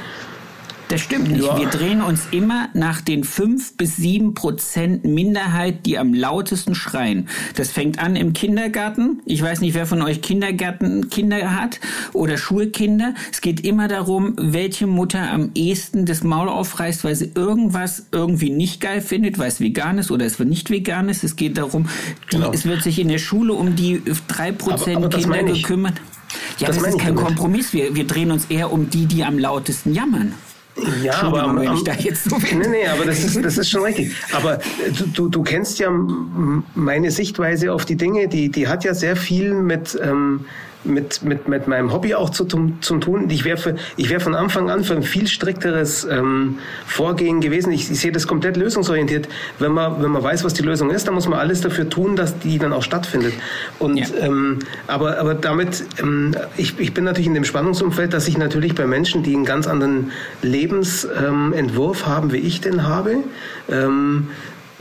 Das stimmt nicht. Ja. Wir drehen uns immer nach den fünf bis sieben Prozent Minderheit, die am lautesten schreien. Das fängt an im Kindergarten. Ich weiß nicht, wer von euch Kindergarten Kinder hat oder Schulkinder. Es geht immer darum, welche Mutter am ehesten das Maul aufreißt, weil sie irgendwas irgendwie nicht geil findet, weil es vegan ist oder es wird nicht vegan ist. Es geht darum, die, Genau. es wird sich in der Schule um die drei Prozent Kinder gekümmert. Ja, Das das, ist kein damit. Kompromiss. Wir, wir drehen uns eher um die, die am lautesten jammern. Ja, aber am, wenn ich da jetzt so bin. nee, nee, aber das ist, das ist schon richtig. Aber du, du, du kennst ja meine Sichtweise auf die Dinge, die, die hat ja sehr viel mit, ähm, mit, mit, mit meinem Hobby auch zu, zum, zum tun. Ich wäre für, ich wäre von Anfang an für ein viel strikteres ähm, Vorgehen gewesen. Ich, ich sehe das komplett lösungsorientiert. Wenn man, wenn man weiß, was die Lösung ist, dann muss man alles dafür tun, dass die dann auch stattfindet. Und Ja. ähm, aber, aber damit, ähm, ich, ich bin natürlich in dem Spannungsumfeld, dass ich natürlich bei Menschen, die einen ganz anderen Lebensentwurf ähm, Entwurf haben, wie ich den habe, ähm,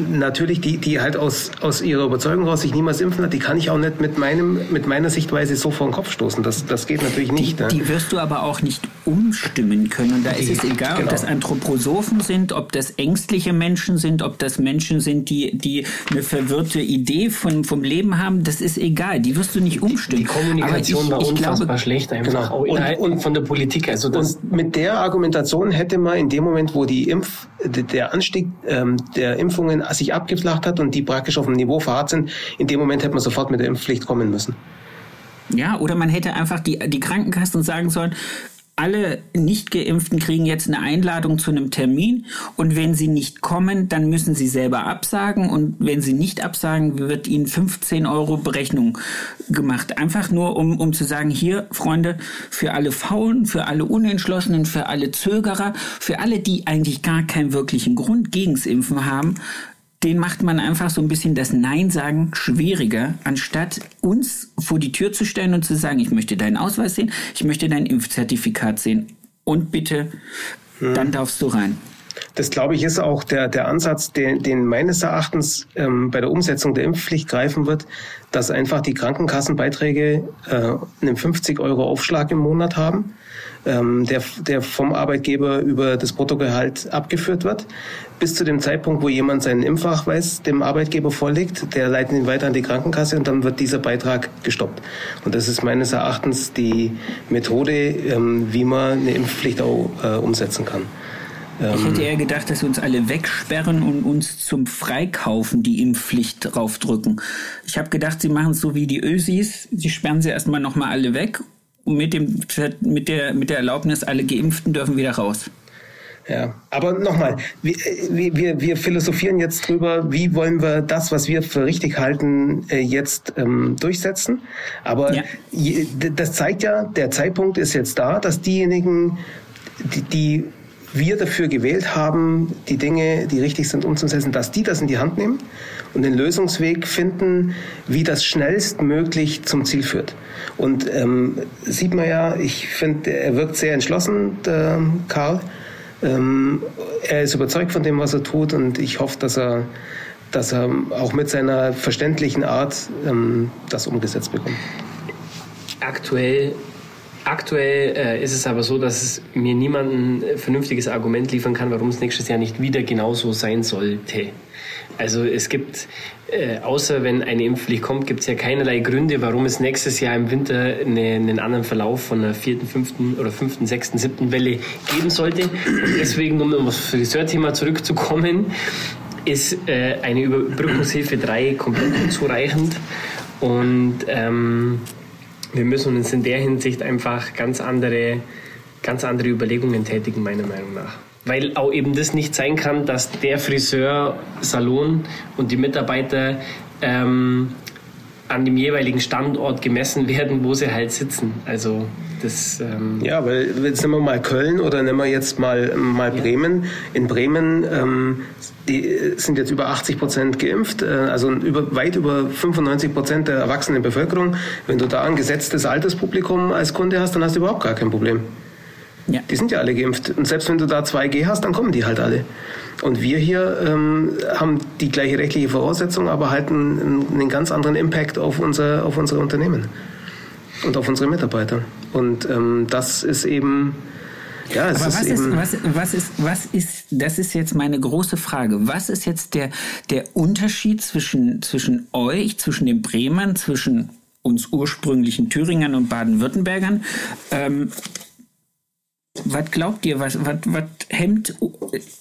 natürlich die, die halt aus, aus ihrer Überzeugung raus sich niemals impfen hat, die kann ich auch nicht mit meinem, mit meiner Sichtweise so vor den Kopf stoßen. Das, das geht natürlich nicht. Die, ne? die wirst du aber auch nicht umstimmen können. Und da ist es egal, genau. ob das Anthroposophen sind, ob das ängstliche Menschen sind, ob das Menschen sind, die, die eine verwirrte Idee von, vom Leben haben. Das ist egal. Die wirst du nicht umstimmen. Die Kommunikation ich, war ich unfassbar glaube, schlecht einfach. Genau. Und- und- von der Politik. Also das, Und mit der Argumentation hätte man in dem Moment, wo die Impf, der Anstieg ähm, der Impfungen sich abgeflacht hat und die praktisch auf dem Niveau verharrt sind, in dem Moment hätte man sofort mit der Impfpflicht kommen müssen. Ja, oder man hätte einfach die, die Krankenkassen sagen sollen, alle Nicht-Geimpften kriegen jetzt eine Einladung zu einem Termin und wenn sie nicht kommen, dann müssen sie selber absagen und wenn sie nicht absagen, wird ihnen 15 Euro Berechnung gemacht. Einfach nur, um, um zu sagen, hier, Freunde, für alle Faulen, für alle Unentschlossenen, für alle Zögerer, für alle, die eigentlich gar keinen wirklichen Grund gegens Impfen haben, den macht man einfach so ein bisschen das Nein sagen schwieriger, anstatt uns vor die Tür zu stellen und zu sagen, ich möchte deinen Ausweis sehen, ich möchte dein Impfzertifikat sehen und bitte, hm. dann darfst du rein. Das glaube ich ist auch der, der Ansatz, den, den meines Erachtens ähm, bei der Umsetzung der Impfpflicht greifen wird, dass einfach die Krankenkassenbeiträge äh, einen 50 Euro Aufschlag im Monat haben ähm, der, der vom Arbeitgeber über das Bruttogehalt abgeführt wird, bis zu dem Zeitpunkt, wo jemand seinen Impfnachweis dem Arbeitgeber vorlegt, der leitet ihn weiter an die Krankenkasse und dann wird dieser Beitrag gestoppt. Und das ist meines Erachtens die Methode, ähm, wie man eine Impfpflicht auch äh, umsetzen kann. Ich hätte eher gedacht, dass sie uns alle wegsperren und uns zum Freikaufen die Impfpflicht draufdrücken. Ich habe gedacht, sie machen es so wie die Ösis, sie sperren sie erstmal nochmal alle weg mit, dem, mit, der, mit der Erlaubnis, alle Geimpften dürfen wieder raus. Ja, aber nochmal, wir, wir, wir philosophieren jetzt drüber, wie wollen wir das, was wir für richtig halten, äh, jetzt ähm, durchsetzen. Aber ja. das zeigt ja, der Zeitpunkt ist jetzt da, dass diejenigen, die, die wir dafür gewählt haben, die Dinge, die richtig sind, umzusetzen, dass die das in die Hand nehmen und den Lösungsweg finden, wie das schnellstmöglich zum Ziel führt. Und ähm, sieht man ja, ich finde, er wirkt sehr entschlossen, der Karl. Ähm, er ist überzeugt von dem, was er tut und ich hoffe, dass er, dass er auch mit seiner verständlichen Art ähm, das umgesetzt bekommt. Aktuell Aktuell äh, ist es aber so, dass es mir niemand ein vernünftiges Argument liefern kann, warum es nächstes Jahr nicht wieder genauso sein sollte. Also es gibt, äh, außer wenn eine Impfpflicht kommt, gibt es ja keinerlei Gründe, warum es nächstes Jahr im Winter eine, einen anderen Verlauf von einer vierten, fünften oder fünften, sechsten, siebten Welle geben sollte. Und deswegen, um aufs Friseurthema zurückzukommen, ist äh, eine Überbrückungshilfe 3 komplett unzureichend. Und ähm, wir müssen uns in der Hinsicht einfach ganz andere, ganz andere Überlegungen tätigen, meiner Meinung nach. Weil auch eben das nicht sein kann, dass der Friseur, Salon und die Mitarbeiter ähm, an dem jeweiligen Standort gemessen werden, wo sie halt sitzen. Also das. Ähm ja, weil jetzt nehmen wir mal Köln oder nehmen wir jetzt mal mal ja. Bremen. In Bremen ähm, die sind jetzt über 80 Prozent geimpft, äh, also über, weit über 95 Prozent der erwachsenen Bevölkerung. Wenn du da ein gesetztes Alterspublikum als Kunde hast, dann hast du überhaupt gar kein Problem. Ja. Die sind ja alle geimpft. Und selbst wenn du da 2G hast, dann kommen die halt alle. Und wir hier ähm, haben die gleiche rechtliche Voraussetzung, aber halt einen, einen ganz anderen Impact auf, unser, auf unsere Unternehmen und auf unsere Mitarbeiter. Und ähm, das ist eben ja, es Aber ist was, ist, was, was, ist, was ist, das ist jetzt meine große Frage. Was ist jetzt der, der Unterschied zwischen, zwischen euch, zwischen den Bremern, zwischen uns ursprünglichen Thüringern und Baden-Württembergern? Ähm, was glaubt ihr, was, was, was hemmt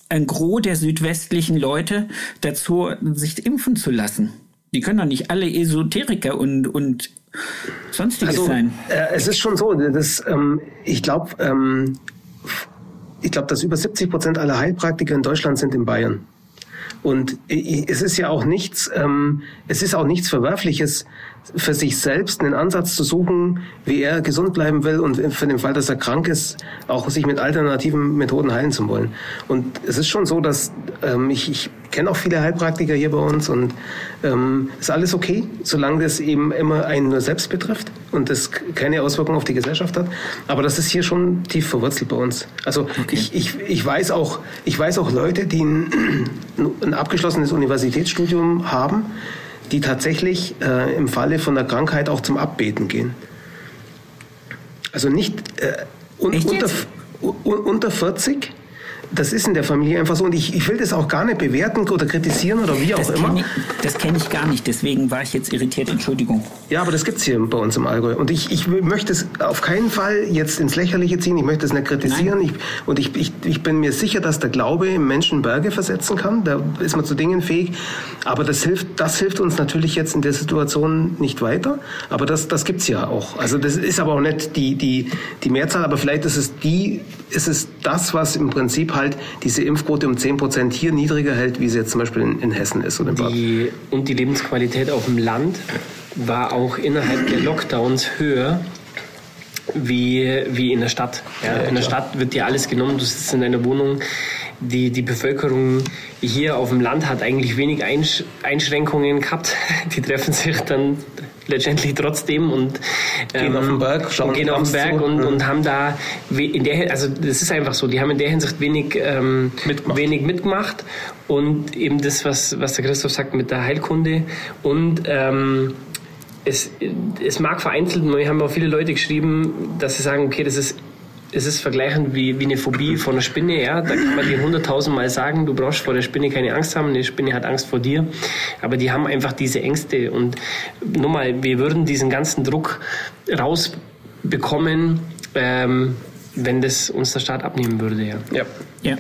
ein Gros der südwestlichen Leute dazu, sich impfen zu lassen? Die können doch nicht alle Esoteriker und, und sonstiges also, sein. Äh, es ist schon so, dass, ähm, ich glaube, ähm, ich glaube, dass über 70 Prozent aller Heilpraktiker in Deutschland sind in Bayern. Und es ist ja auch nichts, ähm, es ist auch nichts Verwerfliches, für sich selbst einen Ansatz zu suchen, wie er gesund bleiben will und für den Fall, dass er krank ist, auch sich mit alternativen Methoden heilen zu wollen. Und es ist schon so, dass ähm, ich, ich kenne auch viele Heilpraktiker hier bei uns und ähm, ist alles okay, solange das eben immer einen nur selbst betrifft und das keine Auswirkungen auf die Gesellschaft hat. Aber das ist hier schon tief verwurzelt bei uns. Also okay. ich, ich, ich weiß auch, ich weiß auch Leute, die ein, ein abgeschlossenes Universitätsstudium haben, die tatsächlich äh, im Falle von der Krankheit auch zum Abbeten gehen. Also nicht äh, un, unter, un, unter 40 das ist in der Familie einfach so. Und ich, ich will das auch gar nicht bewerten oder kritisieren oder wie auch das immer. Ich, das kenne ich gar nicht, deswegen war ich jetzt irritiert, Entschuldigung. Ja, aber das gibt's hier bei uns im Allgäu. Und ich, ich möchte es auf keinen Fall jetzt ins Lächerliche ziehen, ich möchte es nicht kritisieren. Ich, und ich, ich, ich bin mir sicher, dass der Glaube im Menschen Berge versetzen kann. Da ist man zu Dingen fähig. Aber das hilft, das hilft uns natürlich jetzt in der Situation nicht weiter. Aber das, das gibt's ja auch. Also das ist aber auch nicht die, die, die Mehrzahl, aber vielleicht ist es die, ist es das, was im Prinzip halt diese Impfquote um 10 Prozent hier niedriger hält, wie sie jetzt zum Beispiel in, in Hessen ist oder in Baden. Die, und die Lebensqualität auf dem Land war auch innerhalb der Lockdowns höher wie, wie in der Stadt. Ja, in der Stadt wird dir alles genommen, du sitzt in deiner Wohnung. Die, die Bevölkerung hier auf dem Land hat eigentlich wenig Einsch Einschränkungen gehabt. Die treffen sich dann letztendlich trotzdem und gehen ähm, auf den Berg, schauen gehen auf den Berg und, und haben da in der also das ist einfach so, die haben in der Hinsicht wenig ähm, mitgemacht. wenig mitgemacht und eben das was was der Christoph sagt mit der Heilkunde und ähm, es, es mag vereinzelt, wir haben auch viele Leute geschrieben, dass sie sagen, okay, das ist es ist vergleichend wie, wie eine Phobie vor einer Spinne. Ja? Da kann man dir hunderttausendmal sagen, du brauchst vor der Spinne keine Angst haben, eine Spinne hat Angst vor dir. Aber die haben einfach diese Ängste. Und nochmal, wir würden diesen ganzen Druck rausbekommen, ähm, wenn das uns der Staat abnehmen würde. Ja. ja. ja.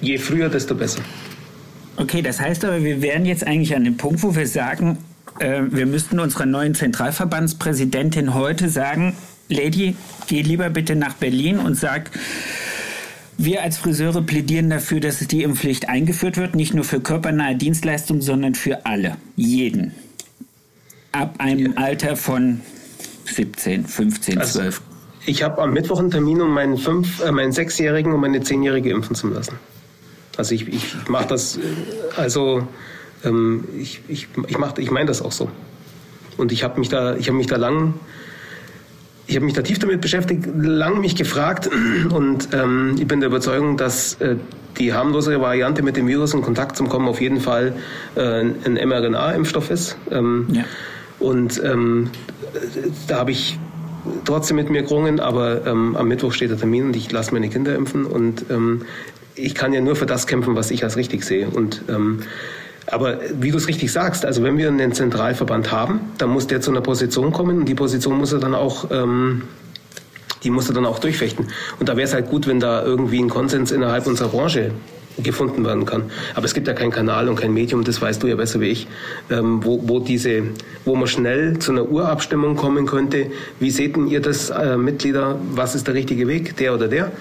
Je früher, desto besser. Okay, das heißt aber, wir wären jetzt eigentlich an dem Punkt, wo wir sagen, äh, wir müssten unserer neuen Zentralverbandspräsidentin heute sagen, Lady, geh lieber bitte nach Berlin und sag, wir als Friseure plädieren dafür, dass die Impfpflicht eingeführt wird, nicht nur für körpernahe Dienstleistungen, sondern für alle, jeden. Ab einem ja. Alter von 17, 15, also, 12. Ich habe am Mittwoch einen Termin, um meinen, fünf, äh, meinen Sechsjährigen und meine Zehnjährige impfen zu lassen. Also ich, ich mache das, äh, also ähm, ich, ich, ich, ich meine das auch so. Und ich habe mich da, ich habe mich da lang ich habe mich da tief damit beschäftigt, lang mich gefragt und ähm, ich bin der Überzeugung, dass äh, die harmlosere Variante mit dem Virus in Kontakt zu kommen auf jeden Fall äh, ein mRNA-Impfstoff ist. Ähm, ja. Und ähm, da habe ich trotzdem mit mir gerungen, aber ähm, am Mittwoch steht der Termin und ich lasse meine Kinder impfen und ähm, ich kann ja nur für das kämpfen, was ich als richtig sehe. Und ähm, aber wie du es richtig sagst, also wenn wir einen Zentralverband haben, dann muss der zu einer Position kommen und die Position muss er dann auch, ähm, die muss er dann auch durchfechten. Und da wäre es halt gut, wenn da irgendwie ein Konsens innerhalb unserer Branche gefunden werden kann. Aber es gibt ja keinen Kanal und kein Medium, das weißt du ja besser wie ich, ähm, wo, wo diese, wo man schnell zu einer Urabstimmung kommen könnte. Wie seht ihr das, äh, Mitglieder? Was ist der richtige Weg, der oder der?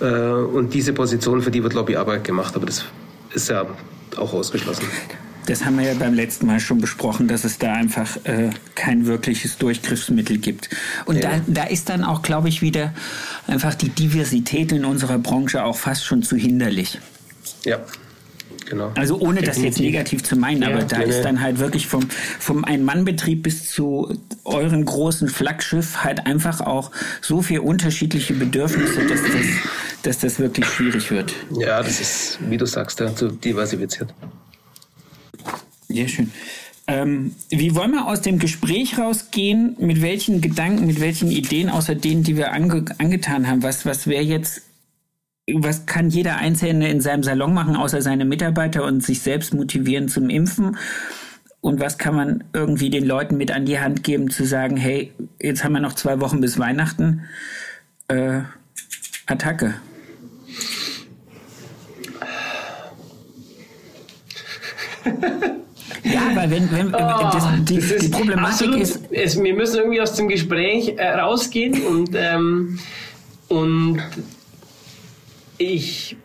Äh, und diese Position, für die wird Lobbyarbeit gemacht, aber das ist ja auch ausgeschlossen. Das haben wir ja beim letzten Mal schon besprochen, dass es da einfach äh, kein wirkliches Durchgriffsmittel gibt. Und ja. da, da ist dann auch, glaube ich, wieder einfach die Diversität in unserer Branche auch fast schon zu hinderlich. Ja. Genau. Also ohne Definitiv. das jetzt negativ zu meinen, ja, aber da nee, ist dann halt wirklich vom, vom Ein-Mann-Betrieb bis zu euren großen Flaggschiff halt einfach auch so viel unterschiedliche Bedürfnisse, dass das, dass das wirklich schwierig wird. Ja, das ist, wie du sagst, ja, zu diversifiziert. Ja, schön. Ähm, wie wollen wir aus dem Gespräch rausgehen? Mit welchen Gedanken, mit welchen Ideen, außer denen, die wir ange angetan haben? Was, was wäre jetzt was kann jeder Einzelne in seinem Salon machen, außer seine Mitarbeiter und sich selbst motivieren zum Impfen? Und was kann man irgendwie den Leuten mit an die Hand geben, zu sagen, hey, jetzt haben wir noch zwei Wochen bis Weihnachten. Äh, Attacke. Ja, weil wenn, wenn oh, das, die, das die, Problematik absolut, ist, es, wir müssen irgendwie aus dem Gespräch äh, rausgehen und ähm, und ich,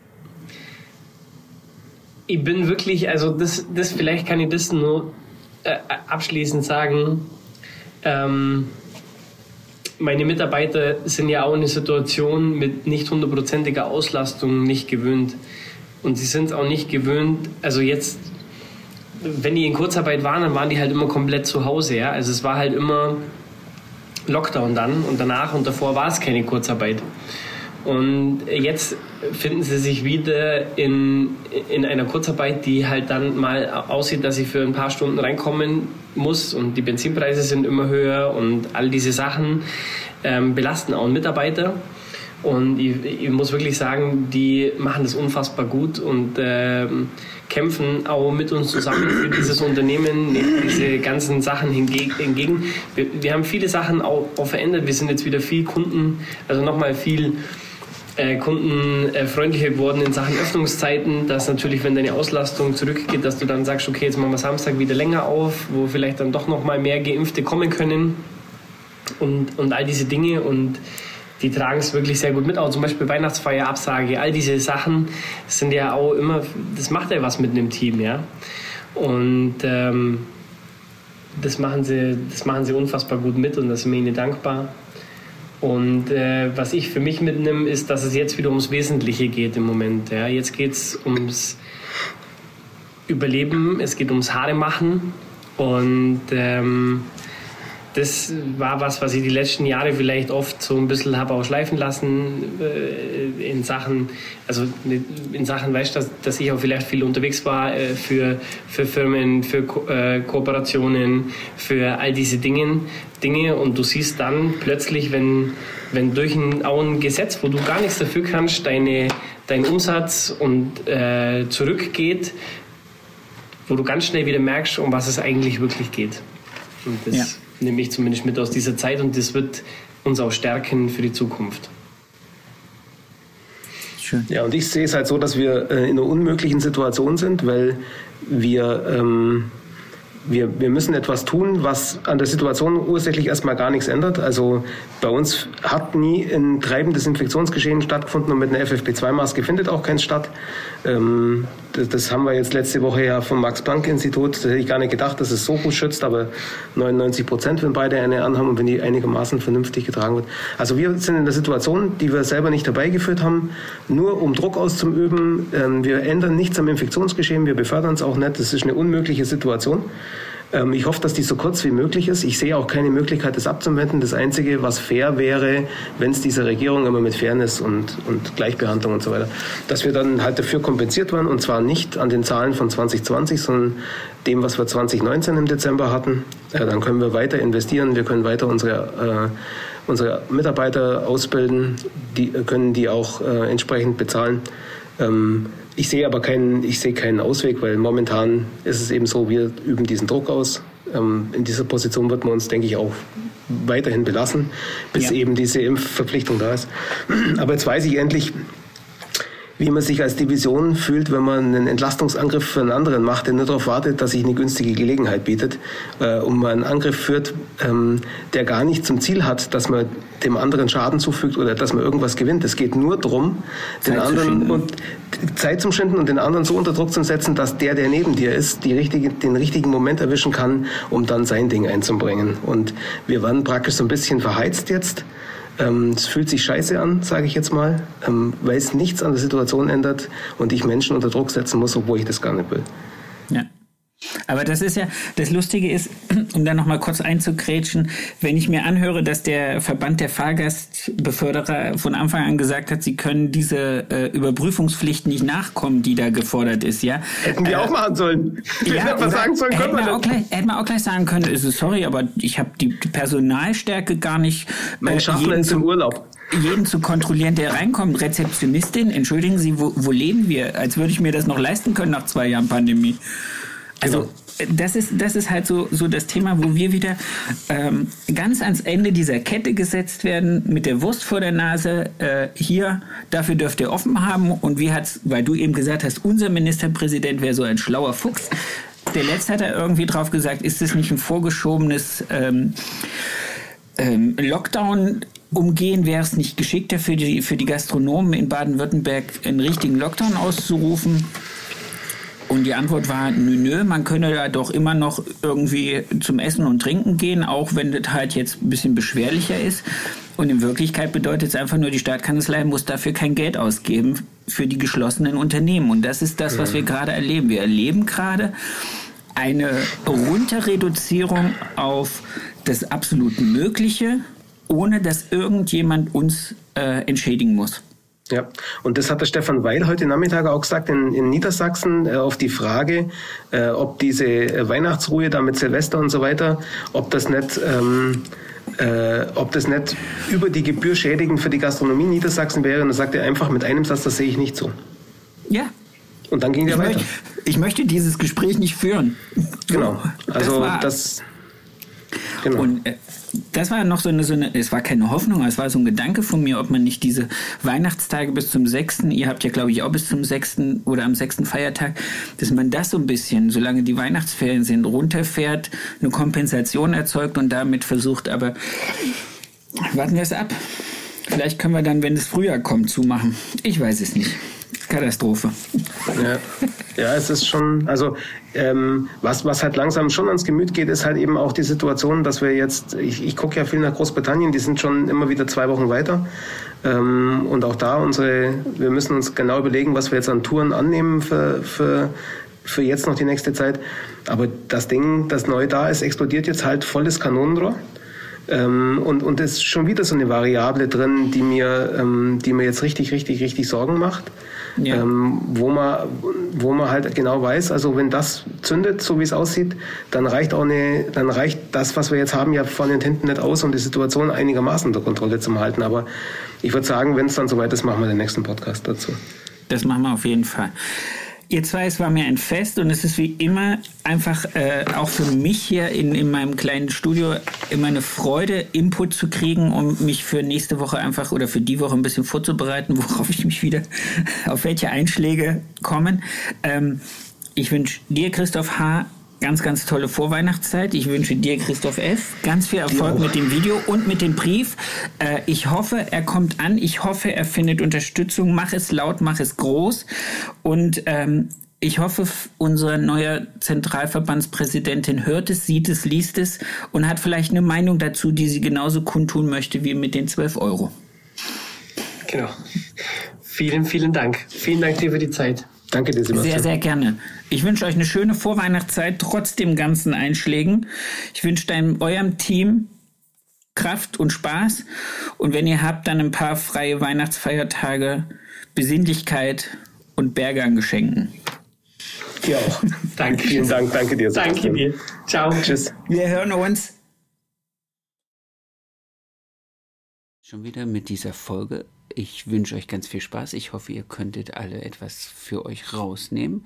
ich bin wirklich, also das, das vielleicht kann ich das nur äh, abschließend sagen. Ähm, meine Mitarbeiter sind ja auch in einer Situation mit nicht hundertprozentiger Auslastung nicht gewöhnt. Und sie sind auch nicht gewöhnt, also jetzt, wenn die in Kurzarbeit waren, dann waren die halt immer komplett zu Hause. Ja? Also es war halt immer Lockdown dann und danach und davor war es keine Kurzarbeit. Und jetzt finden sie sich wieder in, in einer Kurzarbeit, die halt dann mal aussieht, dass sie für ein paar Stunden reinkommen muss und die Benzinpreise sind immer höher und all diese Sachen ähm, belasten auch einen Mitarbeiter. Und ich, ich, muss wirklich sagen, die machen das unfassbar gut und äh, kämpfen auch mit uns zusammen für dieses Unternehmen, diese ganzen Sachen hingegen. Wir, wir haben viele Sachen auch, auch, verändert. Wir sind jetzt wieder viel Kunden, also nochmal viel äh, kundenfreundlicher geworden in Sachen Öffnungszeiten, dass natürlich, wenn deine Auslastung zurückgeht, dass du dann sagst, okay, jetzt machen wir Samstag wieder länger auf, wo vielleicht dann doch nochmal mehr Geimpfte kommen können und, und all diese Dinge und die tragen es wirklich sehr gut mit. Auch zum Beispiel Weihnachtsfeier, Absage, all diese Sachen sind ja auch immer, das macht ja was mit einem Team, ja. Und ähm, das, machen sie, das machen sie unfassbar gut mit und da sind wir ihnen dankbar. Und äh, was ich für mich mitnehme, ist, dass es jetzt wieder ums Wesentliche geht im Moment. Ja. Jetzt geht es ums Überleben, es geht ums Haare machen und ähm, das war was, was ich die letzten Jahre vielleicht oft so ein bisschen habe auch schleifen lassen äh, in Sachen, also in Sachen, weißt du, dass, dass ich auch vielleicht viel unterwegs war äh, für, für Firmen, für Ko äh, Kooperationen, für all diese Dinge, Dinge und du siehst dann plötzlich, wenn, wenn durch ein, auch ein Gesetz, wo du gar nichts dafür kannst, deine, dein Umsatz und äh, zurückgeht, wo du ganz schnell wieder merkst, um was es eigentlich wirklich geht. Und das ja nehme ich zumindest mit aus dieser Zeit und das wird uns auch stärken für die Zukunft. Schön. Ja, und ich sehe es halt so, dass wir äh, in einer unmöglichen Situation sind, weil wir ähm, wir, wir müssen etwas tun, was an der Situation ursächlich erstmal gar nichts ändert. Also bei uns hat nie ein treibendes Infektionsgeschehen stattgefunden und mit einer FFP2-Maske findet auch keins statt. Ähm, das, das, haben wir jetzt letzte Woche ja vom Max-Planck-Institut, da hätte ich gar nicht gedacht, dass es so gut schützt, aber 99 Prozent, wenn beide eine anhaben und wenn die einigermaßen vernünftig getragen wird. Also wir sind in der Situation, die wir selber nicht herbeigeführt haben, nur um Druck auszuüben. Ähm, wir ändern nichts am Infektionsgeschehen, wir befördern es auch nicht. Das ist eine unmögliche Situation. Ähm, ich hoffe, dass die so kurz wie möglich ist. Ich sehe auch keine Möglichkeit, das abzuwenden. Das Einzige, was fair wäre, wenn es dieser Regierung immer mit Fairness und, und Gleichbehandlung und so weiter, dass wir dann halt dafür kompensiert werden und zwar nicht an den Zahlen von 2020, sondern dem, was wir 2019 im Dezember hatten. Ja, dann können wir weiter investieren, wir können weiter unsere, äh, unsere Mitarbeiter ausbilden, die können die auch äh, entsprechend bezahlen. Ähm, ich sehe aber keinen, ich sehe keinen Ausweg, weil momentan ist es eben so, wir üben diesen Druck aus. Ähm, in dieser Position wird man uns, denke ich, auch weiterhin belassen, bis ja. eben diese Impfverpflichtung da ist. Aber jetzt weiß ich endlich, wie man sich als Division fühlt, wenn man einen Entlastungsangriff für einen anderen macht, der nur darauf wartet, dass sich eine günstige Gelegenheit bietet, äh, und man einen Angriff führt, ähm, der gar nicht zum Ziel hat, dass man dem anderen Schaden zufügt oder dass man irgendwas gewinnt. Es geht nur darum, den anderen und Zeit zum Schinden und den anderen so unter Druck zu setzen, dass der, der neben dir ist, die richtige, den richtigen Moment erwischen kann, um dann sein Ding einzubringen. Und wir waren praktisch so ein bisschen verheizt jetzt. Ähm, es fühlt sich scheiße an, sage ich jetzt mal, ähm, weil es nichts an der Situation ändert und ich Menschen unter Druck setzen muss, obwohl ich das gar nicht will. Aber das ist ja, das Lustige ist, um da nochmal kurz einzugrätschen, wenn ich mir anhöre, dass der Verband der Fahrgastbeförderer von Anfang an gesagt hat, sie können diese äh, Überprüfungspflicht nicht nachkommen, die da gefordert ist, ja. Hätten die äh, auch machen sollen. Ja, was sagen sollen, hätten wir auch gleich, hätten wir auch gleich sagen können, ist sorry, aber ich habe die Personalstärke gar nicht. Mein äh, Schaffner ist im Urlaub jeden zu kontrollieren, der reinkommt. Rezeptionistin, entschuldigen Sie, wo, wo leben wir? Als würde ich mir das noch leisten können nach zwei Jahren Pandemie. Also das ist, das ist halt so, so das Thema, wo wir wieder ähm, ganz ans Ende dieser Kette gesetzt werden, mit der Wurst vor der Nase. Äh, hier, dafür dürft ihr offen haben. Und wie hat's, weil du eben gesagt hast, unser Ministerpräsident wäre so ein schlauer Fuchs. Der letzte hat da irgendwie drauf gesagt, ist das nicht ein vorgeschobenes ähm, ähm, Lockdown umgehen? Wäre es nicht geschickter für die, für die Gastronomen in Baden-Württemberg einen richtigen Lockdown auszurufen? Und die Antwort war, nö, nö, man könne ja doch immer noch irgendwie zum Essen und Trinken gehen, auch wenn das halt jetzt ein bisschen beschwerlicher ist. Und in Wirklichkeit bedeutet es einfach nur, die Staatskanzlei muss dafür kein Geld ausgeben für die geschlossenen Unternehmen. Und das ist das, was wir gerade erleben. Wir erleben gerade eine Runterreduzierung auf das absolut Mögliche, ohne dass irgendjemand uns äh, entschädigen muss. Ja, und das hat der Stefan Weil heute Nachmittag auch gesagt in, in Niedersachsen äh, auf die Frage, äh, ob diese Weihnachtsruhe da mit Silvester und so weiter, ob das nicht, ähm, äh, ob das nicht über die Gebühr schädigend für die Gastronomie Niedersachsen wäre. Und da sagt er einfach mit einem Satz, das sehe ich nicht so. Ja. Und dann ging der Ich weiter. möchte, ich möchte dieses Gespräch nicht führen. Genau. Also war- das, genau. Und äh, das war noch so eine, so eine, es war keine Hoffnung, es war so ein Gedanke von mir, ob man nicht diese Weihnachtstage bis zum 6., ihr habt ja glaube ich auch bis zum 6. oder am 6. Feiertag, dass man das so ein bisschen, solange die Weihnachtsferien sind, runterfährt, eine Kompensation erzeugt und damit versucht, aber warten wir es ab. Vielleicht können wir dann, wenn es Frühjahr kommt, zumachen. Ich weiß es nicht. Katastrophe. Ja, ja es ist schon, also ähm, was, was halt langsam schon ans Gemüt geht, ist halt eben auch die Situation, dass wir jetzt, ich, ich gucke ja viel nach Großbritannien, die sind schon immer wieder zwei Wochen weiter. Ähm, und auch da unsere, wir müssen uns genau überlegen, was wir jetzt an Touren annehmen für, für, für jetzt noch die nächste Zeit. Aber das Ding, das neu da ist, explodiert jetzt halt volles Kanonenrohr. Ähm, und, und ist schon wieder so eine Variable drin, die mir, ähm, die mir jetzt richtig, richtig, richtig Sorgen macht. Ja. Ähm, wo man, wo man halt genau weiß, also wenn das zündet, so wie es aussieht, dann reicht auch eine, dann reicht das, was wir jetzt haben, ja vorne und hinten nicht aus, um die Situation einigermaßen unter Kontrolle zu halten. Aber ich würde sagen, wenn es dann soweit ist, machen wir den nächsten Podcast dazu. Das machen wir auf jeden Fall. Ihr zwei, es war mir ein Fest und es ist wie immer einfach äh, auch für mich hier in, in meinem kleinen Studio immer eine Freude, Input zu kriegen, um mich für nächste Woche einfach oder für die Woche ein bisschen vorzubereiten, worauf ich mich wieder, auf welche Einschläge kommen. Ähm, ich wünsche dir, Christoph H., ganz, ganz tolle Vorweihnachtszeit. Ich wünsche dir, Christoph F., ganz viel Erfolg mit dem Video und mit dem Brief. Äh, ich hoffe, er kommt an. Ich hoffe, er findet Unterstützung. Mach es laut, mach es groß. Und ähm, ich hoffe, unser neuer Zentralverbandspräsidentin hört es, sieht es, liest es und hat vielleicht eine Meinung dazu, die sie genauso kundtun möchte wie mit den 12 Euro. Genau. Vielen, vielen Dank. Vielen Dank dir für die Zeit. Danke dir, Sebastian. Sehr, sehr gerne. Ich wünsche euch eine schöne Vorweihnachtszeit, trotz dem ganzen Einschlägen. Ich wünsche deinem, eurem Team Kraft und Spaß. Und wenn ihr habt, dann ein paar freie Weihnachtsfeiertage, Besinnlichkeit und Berge an Geschenken. Auch. Danke. Vielen Dank, danke dir. Danke Sebastian. dir. Ciao. Tschüss. Wir hören uns. Schon wieder mit dieser Folge. Ich wünsche euch ganz viel Spaß. Ich hoffe, ihr könntet alle etwas für euch rausnehmen.